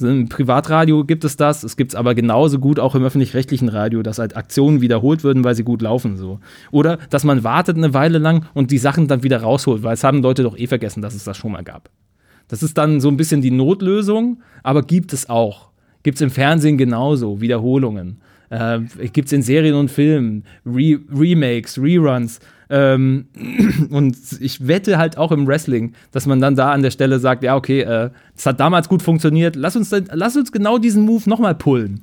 Im Privatradio gibt es das, es gibt es aber genauso gut auch im öffentlich-rechtlichen Radio, dass halt Aktionen wiederholt würden, weil sie gut laufen so. Oder dass man wartet eine Weile lang und die Sachen dann wieder rausholt, weil es haben Leute doch eh vergessen, dass es das schon mal gab. Das ist dann so ein bisschen die Notlösung, aber gibt es auch. Gibt es im Fernsehen genauso, Wiederholungen. Äh, gibt es in Serien und Filmen, Re Remakes, Reruns. Ähm, und ich wette halt auch im Wrestling, dass man dann da an der Stelle sagt, ja, okay, äh, das hat damals gut funktioniert, lass uns, lass uns genau diesen Move nochmal pullen.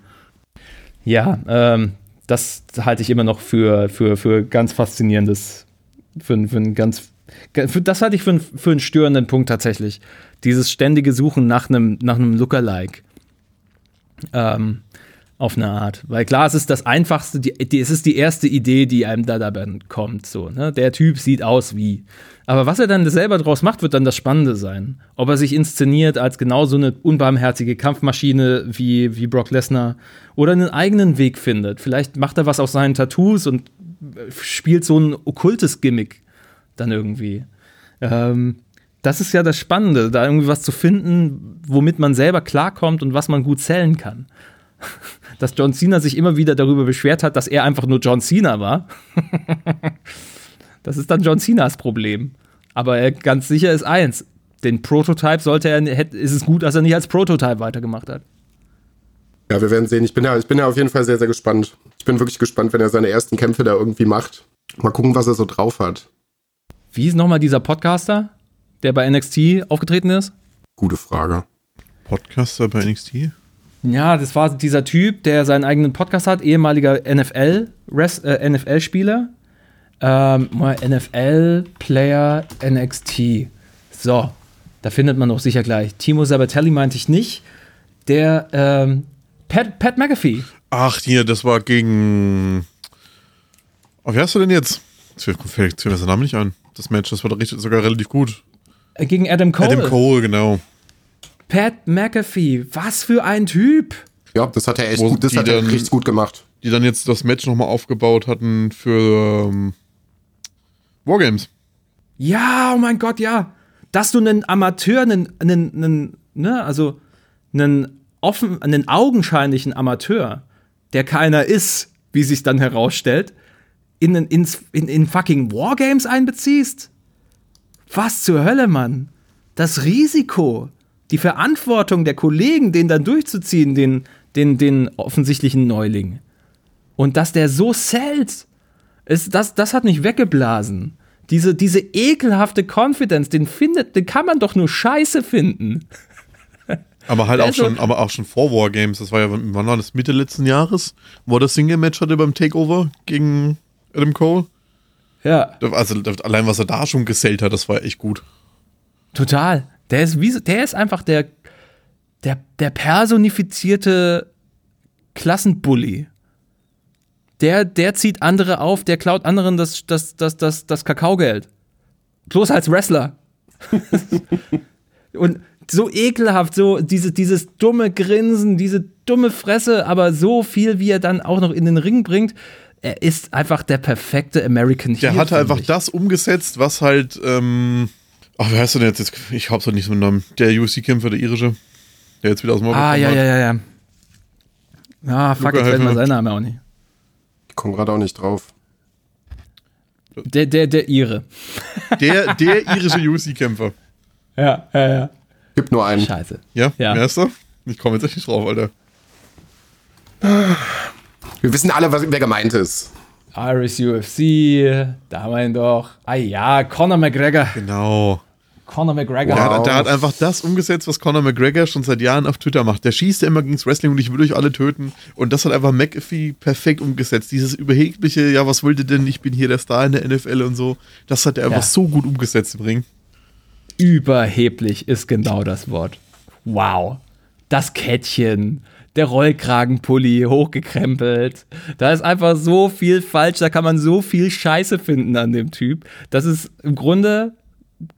Ja, ähm, das halte ich immer noch für, für, für ganz faszinierendes, für, für ein ganz, für, das halte ich für, für einen störenden Punkt tatsächlich. Dieses ständige Suchen nach einem, nach einem Lookalike. Ähm, auf eine Art. Weil klar, es ist das einfachste, die, die, es ist die erste Idee, die einem da dabei kommt. So, ne? Der Typ sieht aus wie. Aber was er dann selber draus macht, wird dann das Spannende sein. Ob er sich inszeniert als genau so eine unbarmherzige Kampfmaschine wie, wie Brock Lesnar oder einen eigenen Weg findet. Vielleicht macht er was aus seinen Tattoos und spielt so ein okkultes Gimmick dann irgendwie. Ähm, das ist ja das Spannende, da irgendwie was zu finden, womit man selber klarkommt und was man gut zählen kann dass John Cena sich immer wieder darüber beschwert hat, dass er einfach nur John Cena war. das ist dann John Cenas Problem. Aber er ganz sicher ist eins: Den Prototype sollte er, ist es gut, dass er nicht als Prototype weitergemacht hat. Ja, wir werden sehen. Ich bin ja, ich bin ja auf jeden Fall sehr, sehr gespannt. Ich bin wirklich gespannt, wenn er seine ersten Kämpfe da irgendwie macht. Mal gucken, was er so drauf hat. Wie ist nochmal dieser Podcaster, der bei NXT aufgetreten ist? Gute Frage. Podcaster bei NXT? Ja, das war dieser Typ, der seinen eigenen Podcast hat, ehemaliger NFL, äh, NFL-Spieler. Ähm, NFL-Player NXT. So, da findet man doch sicher gleich. Timo Sabatelli meinte ich nicht. Der ähm, Pat, Pat McAfee. Ach, hier, das war gegen. Oh, wie hast du denn jetzt? Fällt mir sein Name nicht ein. Das Match, das war richtig, sogar relativ gut. Äh, gegen Adam Cole. Adam Cole, genau. Pat McAfee, was für ein Typ. Ja, das hat er echt gut, das hat er richtig gut gemacht. Die dann jetzt das Match nochmal aufgebaut hatten für ähm, Wargames. Ja, oh mein Gott, ja. Dass du einen Amateur, einen, einen, einen ne, also einen offen, einen augenscheinlichen Amateur, der keiner ist, wie sich dann herausstellt, in, in, in, in fucking Wargames einbeziehst? Was zur Hölle, Mann? Das Risiko die Verantwortung der Kollegen, den dann durchzuziehen, den, den, den offensichtlichen Neuling. Und dass der so zählt, ist, das, das hat mich weggeblasen. Diese, diese ekelhafte Confidence, den findet, den kann man doch nur scheiße finden. Aber halt auch schon, aber auch schon vor Wargames. Das war ja, wann war das? Mitte letzten Jahres, wo er das Single-Match hatte beim Takeover gegen Adam Cole. Ja. Also allein was er da schon gesellt hat, das war echt gut. Total. Der ist, wie, der ist einfach der, der, der personifizierte Klassenbully. Der, der zieht andere auf, der klaut anderen das, das, das, das, das Kakaogeld. Bloß als Wrestler. Und so ekelhaft, so diese, dieses dumme Grinsen, diese dumme Fresse, aber so viel, wie er dann auch noch in den Ring bringt. Er ist einfach der perfekte American Heel. Der hatte einfach das umgesetzt, was halt ähm, Ach, wer heißt denn jetzt? Ich hab's doch nicht so mit Namen. Der UFC-Kämpfer, der irische. Der jetzt wieder aus dem Mauer Ah, ja, ja, ja, ja. Ah, fuck, Luca, jetzt fällt mir sein Name auch nicht. Ich komme gerade auch nicht drauf. Der, der, der Ire. Der, der irische UFC-Kämpfer. Ja, ja, ja. Gibt nur einen. Scheiße. Ja? ja. Wer ist er? Ich komme jetzt echt nicht drauf, Alter. Wir wissen alle, was, wer gemeint ist. Irish UFC, da haben wir ihn doch. Ah ja, Conor McGregor. Genau. Conor McGregor. Wow. Der, der, hat einfach das umgesetzt, was Conor McGregor schon seit Jahren auf Twitter macht. Der schießt ja immer gegen das Wrestling und ich will euch alle töten. Und das hat einfach McAfee perfekt umgesetzt. Dieses überhebliche, ja, was wollt ihr denn? Ich bin hier der Star in der NFL und so. Das hat er einfach ja. so gut umgesetzt im Ring. Überheblich ist genau das Wort. Wow. Das Kettchen der Rollkragenpulli hochgekrempelt. Da ist einfach so viel falsch, da kann man so viel Scheiße finden an dem Typ. Das ist im Grunde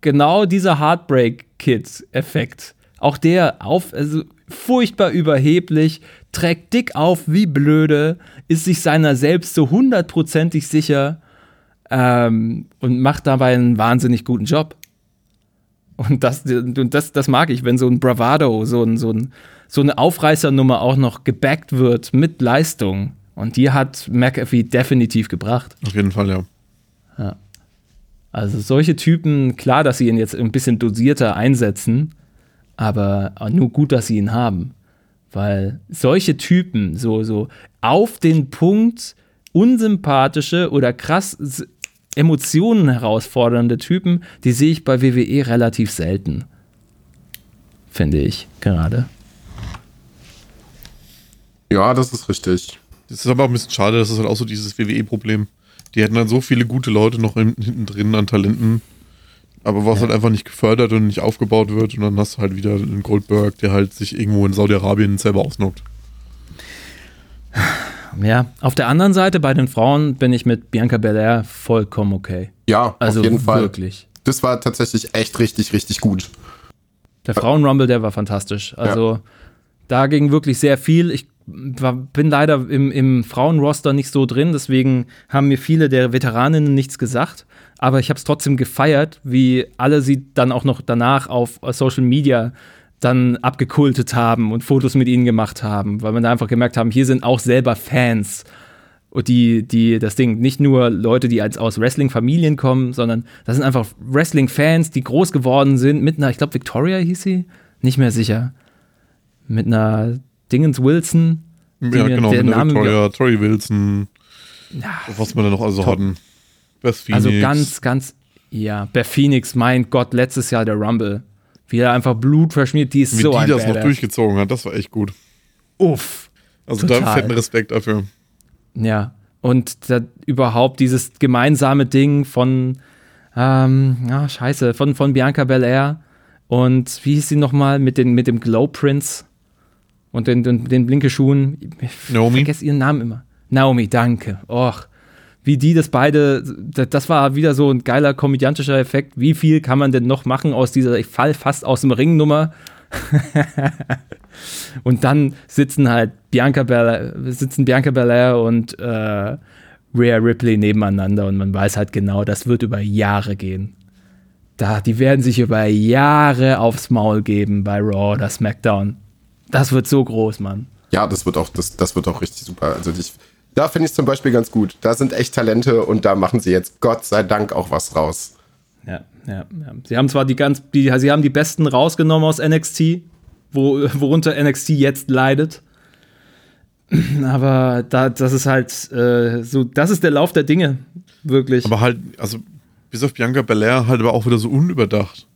genau dieser Heartbreak-Kid-Effekt. Auch der auf, also furchtbar überheblich, trägt dick auf wie blöde, ist sich seiner selbst so hundertprozentig sicher. ähm, und macht dabei einen wahnsinnig guten Job. Und das, und das, das mag ich, wenn so ein Bravado, so, ein, so, ein, so eine Aufreißernummer auch noch gebackt wird mit Leistung. Und die hat McAfee definitiv gebracht. Auf jeden Fall, ja. ja. Also solche Typen, klar, dass sie ihn jetzt ein bisschen dosierter einsetzen, aber nur gut, dass sie ihn haben. Weil solche Typen, so, so auf den Punkt unsympathische oder krass Emotionen herausfordernde Typen, die sehe ich bei WWE relativ selten. Finde ich gerade. Ja, das ist richtig. Das ist aber auch ein bisschen schade, das ist halt auch so dieses WWE-Problem. Die hätten dann so viele gute Leute noch hinten drin an Talenten, aber was ja. halt einfach nicht gefördert und nicht aufgebaut wird und dann hast du halt wieder einen Goldberg, der halt sich irgendwo in Saudi-Arabien selber ausnockt. Ja, auf der anderen Seite bei den Frauen bin ich mit Bianca Belair vollkommen okay. Ja, also auf jeden Fall. Wirklich. Das war tatsächlich echt richtig, richtig gut. Der Frauenrumble, der war fantastisch. Also ja. da ging wirklich sehr viel. Ich bin leider im, im Frauenroster nicht so drin, deswegen haben mir viele der Veteraninnen nichts gesagt. Aber ich habe es trotzdem gefeiert, wie alle sie dann auch noch danach auf Social Media dann abgekultet haben und Fotos mit ihnen gemacht haben, weil man da einfach gemerkt haben, hier sind auch selber Fans. Und die, die, das Ding, nicht nur Leute, die als aus Wrestling-Familien kommen, sondern das sind einfach Wrestling-Fans, die groß geworden sind mit einer, ich glaube, Victoria hieß sie, nicht mehr sicher. Mit einer Dingens Wilson. Ja, genau, mit einer Victoria, Tori Wilson. Ja, was wir da noch also top. hatten. Beth Phoenix. Also ganz, ganz, ja, Beth Phoenix, mein Gott, letztes Jahr der Rumble. Wie er einfach Blut verschmiert, die ist Wie so die ein das Badass. noch durchgezogen hat, das war echt gut. Uff. Also total. da fetten Respekt dafür. Ja. Und überhaupt dieses gemeinsame Ding von, ähm, ja, scheiße, von, von Bianca Belair und wie hieß sie nochmal mit, mit dem Glow Prince und den, den, den blinke Schuhen. Ich Naomi. vergesse ihren Namen immer. Naomi, danke. Och wie die das beide, das war wieder so ein geiler komödiantischer Effekt. Wie viel kann man denn noch machen aus dieser, ich fall fast aus dem Ring Nummer? und dann sitzen halt Bianca Belair, sitzen Bianca Belair und äh, Rhea Ripley nebeneinander und man weiß halt genau, das wird über Jahre gehen. Da, die werden sich über Jahre aufs Maul geben bei Raw oder SmackDown. Das wird so groß, Mann. Ja, das wird auch, das, das wird auch richtig super. Also ich, da finde ich zum Beispiel ganz gut. Da sind echt Talente und da machen sie jetzt Gott sei Dank auch was raus. Ja, ja, ja. Sie haben zwar die ganz, die, sie haben die Besten rausgenommen aus NXT, wo, worunter NXT jetzt leidet. Aber da, das ist halt äh, so, das ist der Lauf der Dinge, wirklich. Aber halt, also bis auf Bianca Belair halt aber auch wieder so unüberdacht.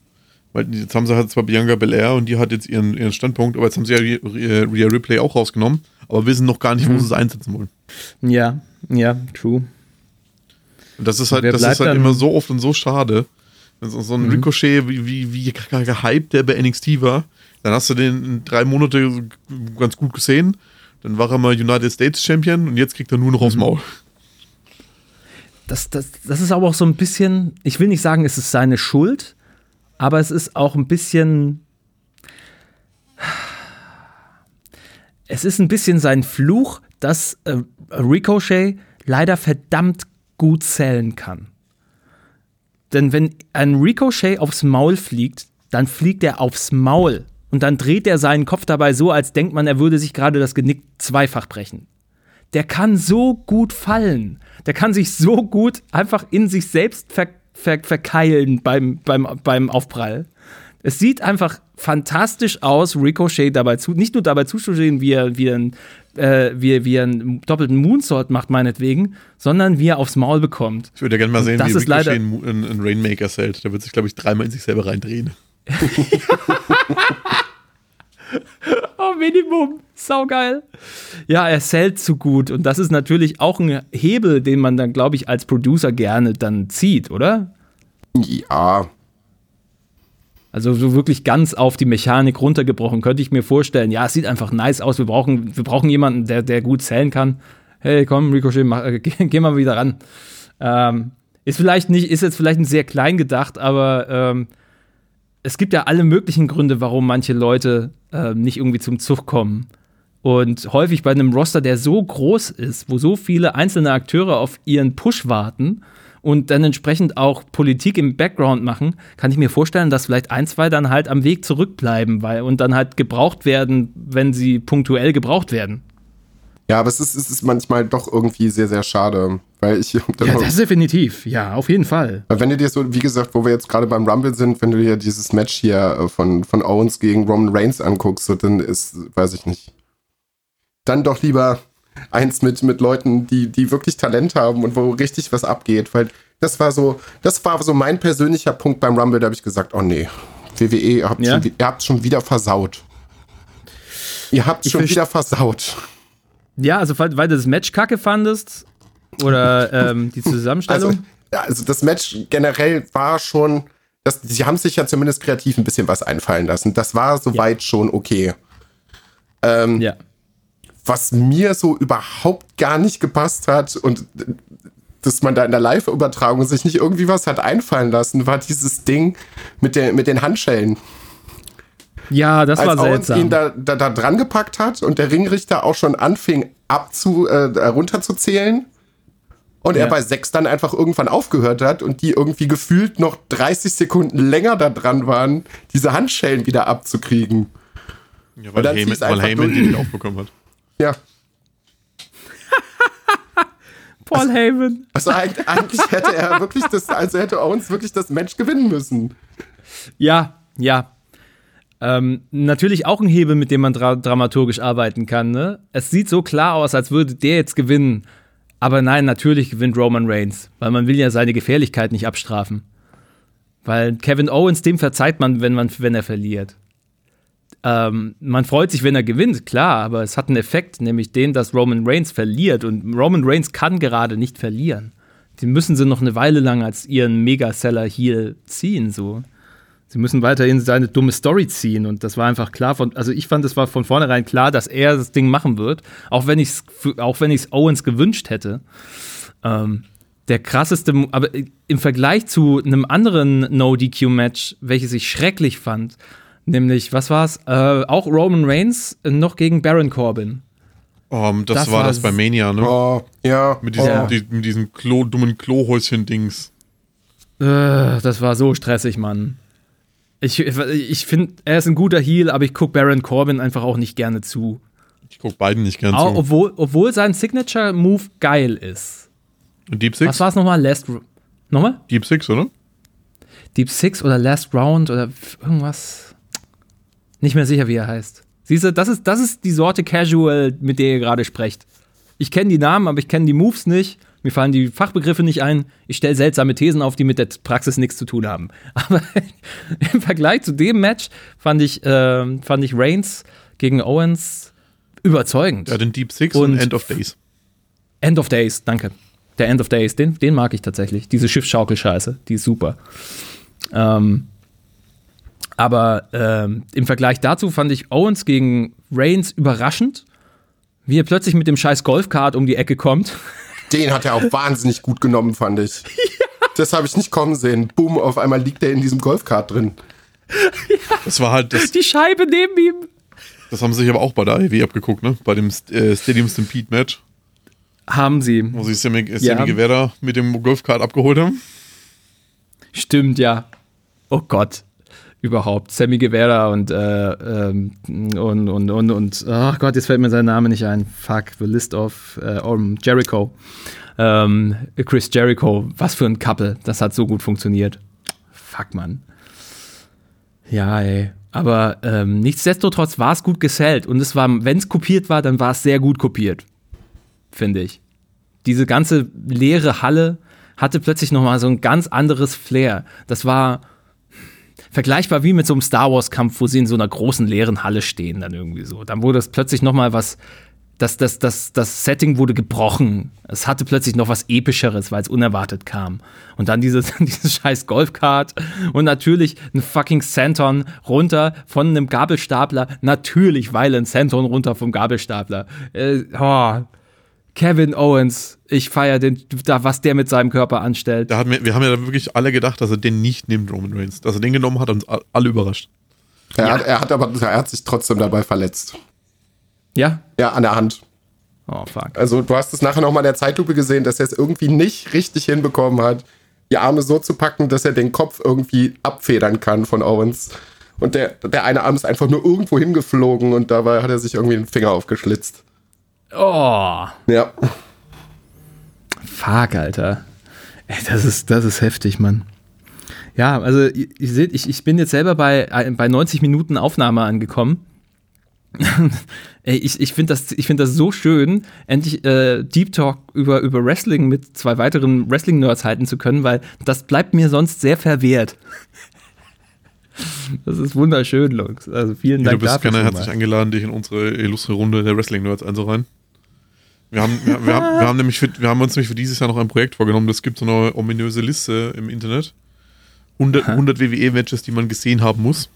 Weil jetzt haben sie halt zwar Bianca Belair und die hat jetzt ihren, ihren Standpunkt, aber jetzt haben sie ja Rhea Ripley auch rausgenommen, aber wissen noch gar nicht, wo mhm. sie es einsetzen wollen. Ja, ja, true. Und das ist halt, das ist halt immer so oft und so schade. So, so ein mhm. Ricochet, wie, wie, wie gehypt der bei NXT war, dann hast du den drei Monate ganz gut gesehen. Dann war er mal United States Champion und jetzt kriegt er nur noch aufs mhm. Maul. Das, das, das ist aber auch so ein bisschen, ich will nicht sagen, es ist seine Schuld, aber es ist auch ein bisschen. Es ist ein bisschen sein Fluch, dass äh, Ricochet leider verdammt gut zählen kann. Denn wenn ein Ricochet aufs Maul fliegt, dann fliegt er aufs Maul. Und dann dreht er seinen Kopf dabei so, als denkt man, er würde sich gerade das Genick zweifach brechen. Der kann so gut fallen. Der kann sich so gut einfach in sich selbst ver ver verkeilen beim, beim, beim Aufprall. Es sieht einfach fantastisch aus, Ricochet dabei zu, nicht nur dabei zuzusehen, wie er, wie er, ein, äh, wie, wie er einen doppelten Moonsault macht, meinetwegen, sondern wie er aufs Maul bekommt. Ich würde ja gerne mal sehen, wie Ricochet einen, einen Rainmaker zählt. Der wird sich, glaube ich, dreimal in sich selber reindrehen. oh, Minimum. Saugeil. Ja, er zählt zu gut. Und das ist natürlich auch ein Hebel, den man dann, glaube ich, als Producer gerne dann zieht, oder? Ja. Also so wirklich ganz auf die Mechanik runtergebrochen, könnte ich mir vorstellen. Ja, es sieht einfach nice aus. Wir brauchen, wir brauchen jemanden, der, der gut zählen kann. Hey, komm, Ricochet, mach, äh, geh, geh, mal wieder ran. Ähm, ist vielleicht nicht, ist jetzt vielleicht ein sehr klein gedacht, aber ähm, es gibt ja alle möglichen Gründe, warum manche Leute äh, nicht irgendwie zum Zug kommen. Und häufig bei einem Roster, der so groß ist, wo so viele einzelne Akteure auf ihren Push warten und dann entsprechend auch Politik im Background machen, kann ich mir vorstellen, dass vielleicht ein, zwei dann halt am Weg zurückbleiben weil, und dann halt gebraucht werden, wenn sie punktuell gebraucht werden. Ja, aber es ist, es ist manchmal doch irgendwie sehr, sehr schade. Weil ich. Ja, das ist definitiv. Ja, auf jeden Fall. Wenn du dir so, wie gesagt, wo wir jetzt gerade beim Rumble sind, wenn du dir dieses Match hier äh, von, von Owens gegen Roman Reigns anguckst, so, dann ist, weiß ich nicht. Dann doch lieber eins mit, mit Leuten, die, die wirklich Talent haben und wo richtig was abgeht. Weil das war so, das war so mein persönlicher Punkt beim Rumble, da habe ich gesagt, oh nee, WWE, ihr habt, ja? schon, ihr habt schon wieder versaut. Ihr habt ich schon wieder versaut. Ja, also weil, weil du das Match kacke fandest oder ähm, die Zusammenstellung? Also, ja, also das Match generell war schon, das, sie haben sich ja zumindest kreativ ein bisschen was einfallen lassen. Das war soweit ja. schon okay. Ähm, ja. Was mir so überhaupt gar nicht gepasst hat und dass man da in der Live-Übertragung sich nicht irgendwie was hat einfallen lassen, war dieses Ding mit, der, mit den Handschellen. Ja, das Als war seltsam. Als ihn da, da, da dran gepackt hat und der Ringrichter auch schon anfing, abzu, äh, runterzuzählen. Und ja. er bei sechs dann einfach irgendwann aufgehört hat und die irgendwie gefühlt noch 30 Sekunden länger da dran waren, diese Handschellen wieder abzukriegen. Ja, weil Heyman, weil Heyman die nicht aufbekommen hat. Ja. Paul also, Heyman. Also eigentlich hätte er wirklich das, also hätte Owens wirklich das Match gewinnen müssen. Ja, ja. Ähm, natürlich auch ein Hebel, mit dem man dra dramaturgisch arbeiten kann. Ne? Es sieht so klar aus, als würde der jetzt gewinnen. Aber nein, natürlich gewinnt Roman Reigns, weil man will ja seine Gefährlichkeit nicht abstrafen. Weil Kevin Owens, dem verzeiht man, wenn, man, wenn er verliert. Ähm, man freut sich, wenn er gewinnt, klar, aber es hat einen Effekt, nämlich den, dass Roman Reigns verliert. Und Roman Reigns kann gerade nicht verlieren. Die müssen sie noch eine Weile lang als ihren Megaseller hier ziehen, so. Sie müssen weiterhin seine dumme Story ziehen und das war einfach klar von, also ich fand, es war von vornherein klar, dass er das Ding machen wird, auch wenn ich es, auch wenn ich es Owens gewünscht hätte. Ähm, der krasseste, aber im Vergleich zu einem anderen No-DQ-Match, welches ich schrecklich fand, nämlich, was war's? Äh, auch Roman Reigns noch gegen Baron Corbin. Um, das, das war, war das bei Mania, ne? Oh, ja. Mit diesem, oh. die, mit diesem Klo, dummen Klohäuschen-Dings. Äh, das war so stressig, Mann. Ich, ich finde, er ist ein guter Heal, aber ich gucke Baron Corbin einfach auch nicht gerne zu. Ich gucke beiden nicht gerne auch, zu. Obwohl, obwohl sein Signature-Move geil ist. Deep Six? Was war es nochmal? Last. Nochmal? Deep Six, oder? Deep Six oder Last Round oder irgendwas. Nicht mehr sicher, wie er heißt. Siehst du, das ist, das ist die Sorte Casual, mit der ihr gerade sprecht. Ich kenne die Namen, aber ich kenne die Moves nicht. Mir fallen die Fachbegriffe nicht ein. Ich stelle seltsame Thesen auf, die mit der Praxis nichts zu tun haben. Aber im Vergleich zu dem Match fand ich, äh, fand ich Reigns gegen Owens überzeugend. Ja, den Deep Six und, und End of Days. End of Days, danke. Der End of Days, den, den mag ich tatsächlich. Diese Schiffschaukelscheiße, die ist super. Ähm, aber ähm, im Vergleich dazu fand ich Owens gegen Reigns überraschend, wie er plötzlich mit dem scheiß Golfkart um die Ecke kommt. Den hat er auch wahnsinnig gut genommen, fand ich. Ja. Das habe ich nicht kommen sehen. Boom, auf einmal liegt er in diesem Golfkart drin. Ja. Das war halt das. Die Scheibe neben ihm. Das haben sie sich aber auch bei der AEW abgeguckt, ne? Bei dem äh, Stadium Stampede Match. Haben sie. Wo sie Sammy, Sammy ja. Guevara mit dem Golfkart abgeholt haben. Stimmt, ja. Oh Gott. Überhaupt. Sammy Guevara und, äh, ähm, und, und, und, und, ach Gott, jetzt fällt mir sein Name nicht ein. Fuck, the list of äh, um, Jericho. Ähm, Chris Jericho, was für ein Couple. Das hat so gut funktioniert. Fuck, Mann. Ja, ey. Aber ähm, nichtsdestotrotz war es gut gesellt. Und es war, wenn es kopiert war, dann war es sehr gut kopiert. Finde ich. Diese ganze leere Halle hatte plötzlich nochmal so ein ganz anderes Flair. Das war vergleichbar wie mit so einem Star Wars-Kampf, wo sie in so einer großen leeren Halle stehen, dann irgendwie so. Dann wurde es plötzlich nochmal was das, das, das, das Setting wurde gebrochen. Es hatte plötzlich noch was Epischeres, weil es unerwartet kam. Und dann dieses, dieses scheiß Golfkart und natürlich ein fucking Senton runter von einem Gabelstapler. Natürlich weil ein Senton runter vom Gabelstapler. Äh, oh. Kevin Owens, ich feiere den, da, was der mit seinem Körper anstellt. Da hat wir, wir haben ja wirklich alle gedacht, dass er den nicht nimmt, Roman Reigns. Dass er den genommen hat, uns alle überrascht. Er, ja. hat, er hat aber er hat sich trotzdem dabei verletzt. Ja? Ja, an der Hand. Oh, fuck. Also, du hast es nachher nochmal in der Zeitlupe gesehen, dass er es irgendwie nicht richtig hinbekommen hat, die Arme so zu packen, dass er den Kopf irgendwie abfedern kann von Owens. Und der, der eine Arm ist einfach nur irgendwo hingeflogen und dabei hat er sich irgendwie den Finger aufgeschlitzt. Oh. Ja. Fuck, Alter. Ey, das ist, das ist heftig, Mann. Ja, also ihr, ihr seht, ich, ich bin jetzt selber bei, bei 90 Minuten Aufnahme angekommen. Ey, ich, ich finde das, find das so schön, endlich äh, Deep Talk über, über Wrestling mit zwei weiteren Wrestling-Nerds halten zu können, weil das bleibt mir sonst sehr verwehrt. Das ist wunderschön, Lux. Also vielen Dank ja, du bist gerne herzlich eingeladen, dich in unsere illustre Runde der Wrestling-Nerds einzureihen. Wir haben, wir, wir, haben, wir, haben nämlich für, wir haben uns nämlich für dieses Jahr noch ein Projekt vorgenommen. Es gibt so eine ominöse Liste im Internet. 100, 100 WWE-Matches, die man gesehen haben muss.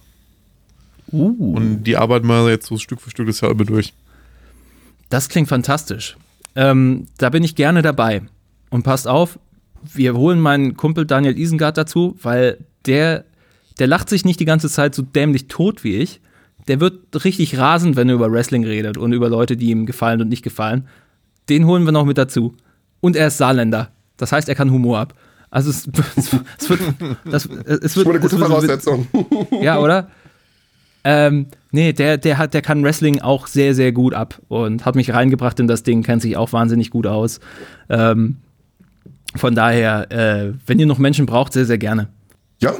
Uh. Und die arbeiten wir jetzt so Stück für Stück das Jahr über durch. Das klingt fantastisch. Ähm, da bin ich gerne dabei. Und passt auf, wir holen meinen Kumpel Daniel Isengard dazu, weil der, der lacht sich nicht die ganze Zeit so dämlich tot wie ich. Der wird richtig rasend, wenn er über Wrestling redet und über Leute, die ihm gefallen und nicht gefallen. Den holen wir noch mit dazu. Und er ist Saarländer. Das heißt, er kann Humor ab. Also es, es, wird, das, es wird, eine gute Voraussetzung. ja, oder? Ähm, nee, der, der, hat, der kann Wrestling auch sehr, sehr gut ab und hat mich reingebracht in das Ding, kennt sich auch wahnsinnig gut aus. Ähm, von daher, äh, wenn ihr noch Menschen braucht, sehr, sehr gerne. Ja,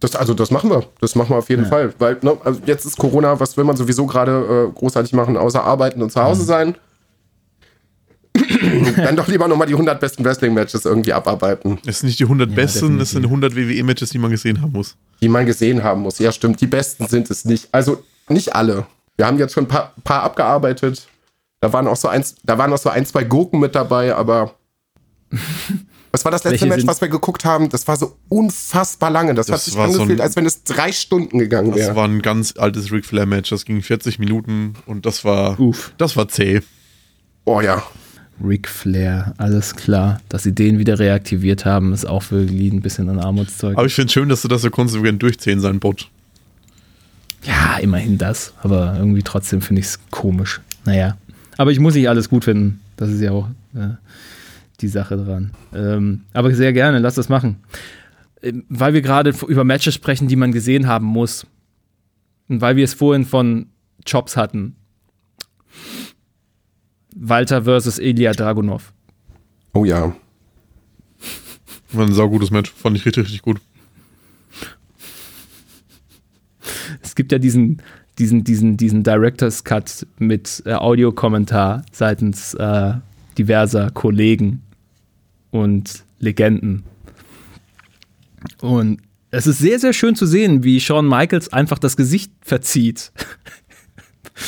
das, also das machen wir. Das machen wir auf jeden ja. Fall. Weil ne, also jetzt ist Corona, was will man sowieso gerade äh, großartig machen, außer arbeiten und zu Hause mhm. sein? Dann doch lieber nochmal die 100 besten Wrestling-Matches irgendwie abarbeiten. Es sind nicht die 100 ja, besten, es sind 100 WWE-Matches, die man gesehen haben muss. Die man gesehen haben muss. Ja, stimmt. Die besten sind es nicht. Also nicht alle. Wir haben jetzt schon ein paar, paar abgearbeitet. Da waren auch so eins, da waren auch so ein, zwei Gurken mit dabei, aber. Was war das letzte Match, was wir geguckt haben? Das war so unfassbar lange. Das, das hat sich angefühlt, so als wenn es drei Stunden gegangen wäre. Das war ein ganz altes Ric Flair Match. Das ging 40 Minuten und das war, Uff. das war zäh. Oh ja. Ric Flair, alles klar. Dass sie den wieder reaktiviert haben, ist auch wirklich ein bisschen ein Armutszeug. Aber ich finde es schön, dass du das so konsequent durchziehen, sein Bot. Ja, immerhin das. Aber irgendwie trotzdem finde ich es komisch. Naja. Aber ich muss nicht alles gut finden. Das ist ja auch äh, die Sache dran. Ähm, aber sehr gerne, lass das machen. Ähm, weil wir gerade über Matches sprechen, die man gesehen haben muss. Und weil wir es vorhin von Chops hatten. Walter versus Ilya Dragunov. Oh ja. War ein saugutes Match. Fand ich richtig, richtig gut. Es gibt ja diesen, diesen, diesen, diesen Director's Cut mit äh, Audiokommentar seitens äh, diverser Kollegen und Legenden. Und es ist sehr, sehr schön zu sehen, wie Shawn Michaels einfach das Gesicht verzieht.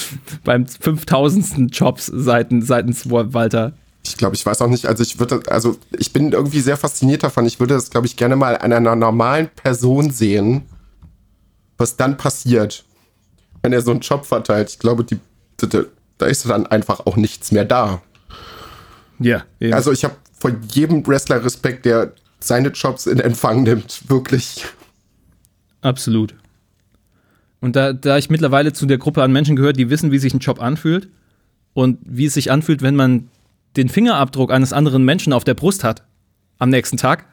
beim 5000. Jobs seitens, seitens Walter. Ich glaube, ich weiß auch nicht, also ich würde, also ich bin irgendwie sehr fasziniert davon. Ich würde das, glaube ich, gerne mal an einer normalen Person sehen, was dann passiert, wenn er so einen Job verteilt. Ich glaube, die, die da ist dann einfach auch nichts mehr da. Ja. Yeah, also ich habe vor jedem Wrestler Respekt, der seine Jobs in Empfang nimmt, wirklich. Absolut. Und da, da ich mittlerweile zu der Gruppe an Menschen gehöre, die wissen, wie sich ein Job anfühlt und wie es sich anfühlt, wenn man den Fingerabdruck eines anderen Menschen auf der Brust hat am nächsten Tag,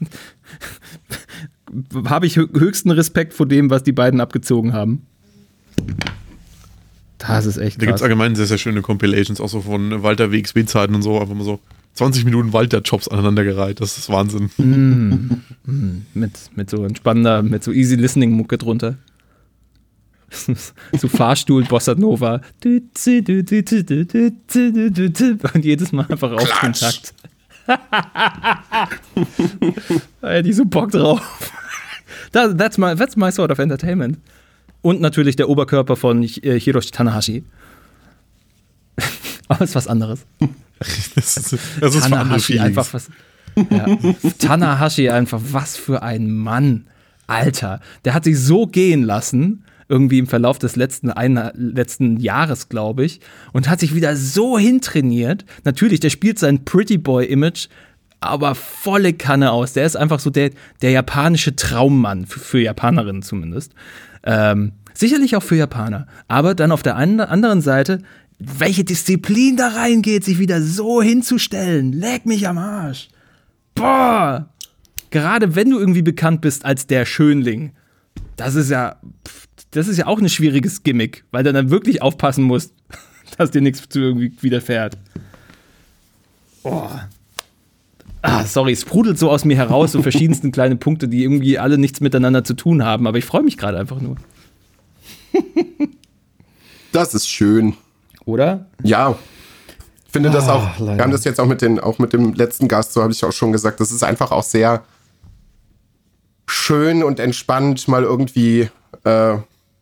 habe ich höchsten Respekt vor dem, was die beiden abgezogen haben. Das ist echt krass. Da gibt es allgemein sehr, sehr schöne Compilations, auch so von Walter WXW-Zeiten und so, einfach mal so 20 Minuten Walter-Jobs aneinandergereiht. Das ist Wahnsinn. Mm, mm, mit, mit so entspannender, mit so easy listening-Mucke drunter. So Fahrstuhl Bossa Nova. Und jedes Mal einfach auf den Takt. da hätte ich so Bock drauf. That, that's, my, that's my sort of entertainment. Und natürlich der Oberkörper von äh, Hiroshi Tanahashi. Aber es ist was anderes. Das ist, das ist Tanahashi einfach was. Ja. Tanahashi einfach, was für ein Mann. Alter, der hat sich so gehen lassen irgendwie im Verlauf des letzten, ein, letzten Jahres, glaube ich, und hat sich wieder so hintrainiert. Natürlich, der spielt sein Pretty Boy-Image, aber volle Kanne aus. Der ist einfach so der, der japanische Traummann, für, für Japanerinnen zumindest. Ähm, sicherlich auch für Japaner. Aber dann auf der einen, anderen Seite welche Disziplin da reingeht, sich wieder so hinzustellen. Leck mich am Arsch. Boah. Gerade wenn du irgendwie bekannt bist als der Schönling, das ist ja, das ist ja auch ein schwieriges Gimmick, weil du dann wirklich aufpassen musst, dass dir nichts zu irgendwie widerfährt. Boah. Ah, sorry, es sprudelt so aus mir heraus, so verschiedensten kleine Punkte, die irgendwie alle nichts miteinander zu tun haben, aber ich freue mich gerade einfach nur. das ist schön. Oder? Ja. Ich finde das Ah, auch, leider. wir haben das jetzt auch mit, den, auch mit dem letzten Gast, so habe ich auch schon gesagt, das ist einfach auch sehr schön und entspannt, mal irgendwie äh,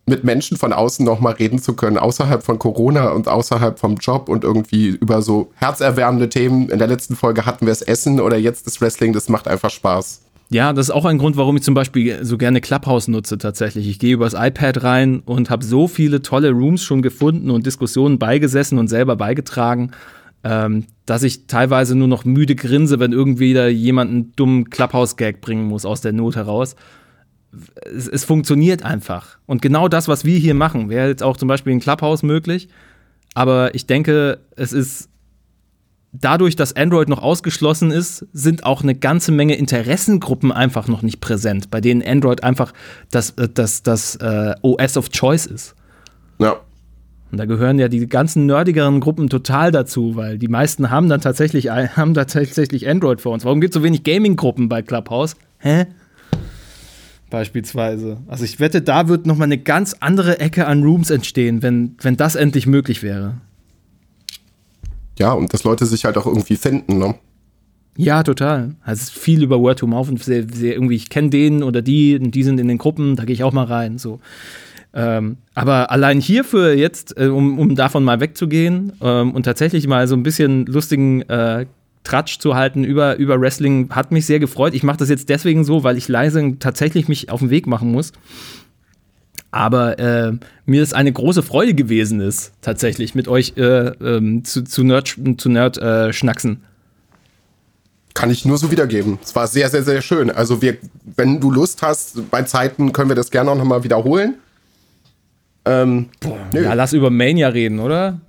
mit Menschen von außen noch mal reden zu können, außerhalb von Corona und außerhalb vom Job und irgendwie über so herzerwärmende Themen. In der letzten Folge hatten wir das Essen oder jetzt das Wrestling, das macht einfach Spaß. Ja, das ist auch ein Grund, warum ich zum Beispiel so gerne Clubhouse nutze tatsächlich. Ich gehe übers iPad rein und habe so viele tolle Rooms schon gefunden und Diskussionen beigesessen und selber beigetragen, ähm, dass ich teilweise nur noch müde grinse, wenn irgendwie da jemand einen dummen Clubhouse-Gag bringen muss aus der Not heraus. Es, es funktioniert einfach. Und genau das, was wir hier machen, wäre jetzt auch zum Beispiel in Clubhouse möglich. Aber ich denke, es ist dadurch, dass Android noch ausgeschlossen ist, sind auch eine ganze Menge Interessengruppen einfach noch nicht präsent, bei denen Android einfach das, äh, das, das äh, OS of Choice ist. Ja. Und da gehören ja die ganzen nerdigeren Gruppen total dazu, weil die meisten haben dann tatsächlich, haben da tatsächlich Android vor uns. Warum gibt es so wenig Gaming-Gruppen bei Clubhouse? Hä? Beispielsweise. Also ich wette, da wird noch mal eine ganz andere Ecke an Rooms entstehen, wenn, wenn das endlich möglich wäre. Ja, und dass Leute sich halt auch irgendwie finden, ne? Ja, total. Also es ist viel über Word to Mouth und sehr, sehr irgendwie, ich kenne den oder die und die sind in den Gruppen, da gehe ich auch mal rein. So. Ähm, aber allein hierfür jetzt, äh, um, um davon mal wegzugehen ähm, und tatsächlich mal so ein bisschen lustigen äh, Tratsch zu halten über, über Wrestling, hat mich sehr gefreut. Ich mache das jetzt deswegen so, weil ich leise tatsächlich mich auf den Weg machen muss. Aber äh, mir ist eine große Freude gewesen ist, tatsächlich mit euch äh, ähm, zu, zu Nerd, zu Nerd äh, schnacksen. Kann ich nur so wiedergeben. Es war sehr, sehr, sehr schön. Also wir, wenn du Lust hast, bei Zeiten können wir das gerne auch nochmal wiederholen. Ähm, nö, Ja, lass über Mania reden, oder?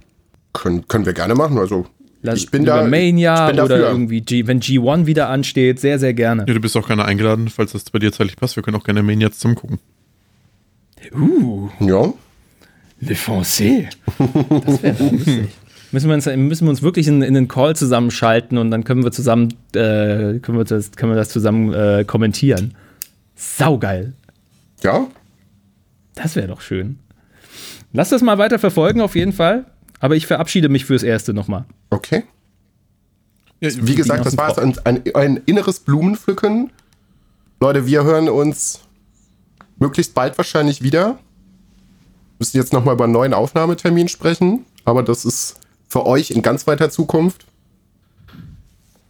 können, können wir gerne machen. Also Lass ich bin über da. Mania ich bin oder dafür. irgendwie, G, wenn G1 wieder ansteht, sehr, sehr gerne. Ja, du bist auch gerne eingeladen, falls das bei dir zeitlich passt. Wir können auch gerne Mania zusammen gucken. Uh, Ja. Le Foncé. Das wäre lustig. Müssen wir, uns, müssen wir uns wirklich in, in den Call zusammenschalten und dann können wir zusammen, äh, können wir das, können wir das zusammen äh, kommentieren. Saugeil. Ja. Das wäre doch schön. Lass das mal weiter verfolgen, auf jeden Fall. Aber ich verabschiede mich fürs Erste nochmal. Okay. Ja, Wie gesagt, das war jetzt ein, ein, ein inneres Blumenpflücken. Leute, wir hören uns möglichst bald wahrscheinlich wieder. Müssen jetzt nochmal über einen neuen Aufnahmetermin sprechen, aber das ist für euch in ganz weiter Zukunft.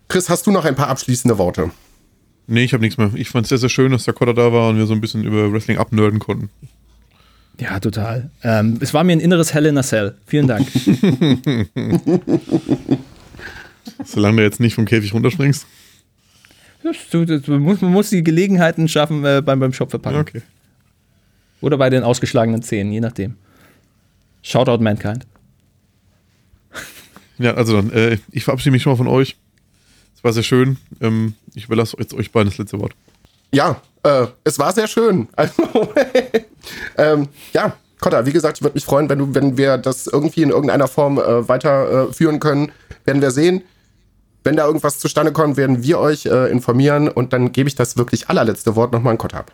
Chris, hast du noch ein paar abschließende Worte? Nee, ich habe nichts mehr. Ich fand es sehr, sehr schön, dass der Kotter da war und wir so ein bisschen über Wrestling abnerden konnten. Ja, total. Ähm, es war mir ein inneres Hell in a Cell. Vielen Dank. Solange du jetzt nicht vom Käfig runterspringst. Das, du, das, man, muss, man muss die Gelegenheiten schaffen äh, beim, beim Shop verpacken. Okay. Oder bei den ausgeschlagenen Zähnen, je nachdem. Shoutout Mankind. Ja, also dann, äh, ich verabschiede mich schon mal von euch. Es war sehr schön. Ähm, ich überlasse jetzt euch beiden das letzte Wort. Ja, äh, es war sehr schön. Also, ähm, ja, Kotta, wie gesagt, ich würde mich freuen, wenn, du, wenn wir das irgendwie in irgendeiner Form äh, weiterführen äh, können. Werden wir sehen. Wenn da irgendwas zustande kommt, werden wir euch äh, informieren und dann gebe ich das wirklich allerletzte Wort nochmal an Kotta ab.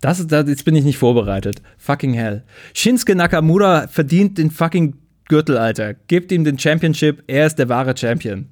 Das, das, jetzt bin ich nicht vorbereitet. Fucking hell. Shinsuke Nakamura verdient den fucking Gürtel, Alter. Gebt ihm den Championship, er ist der wahre Champion.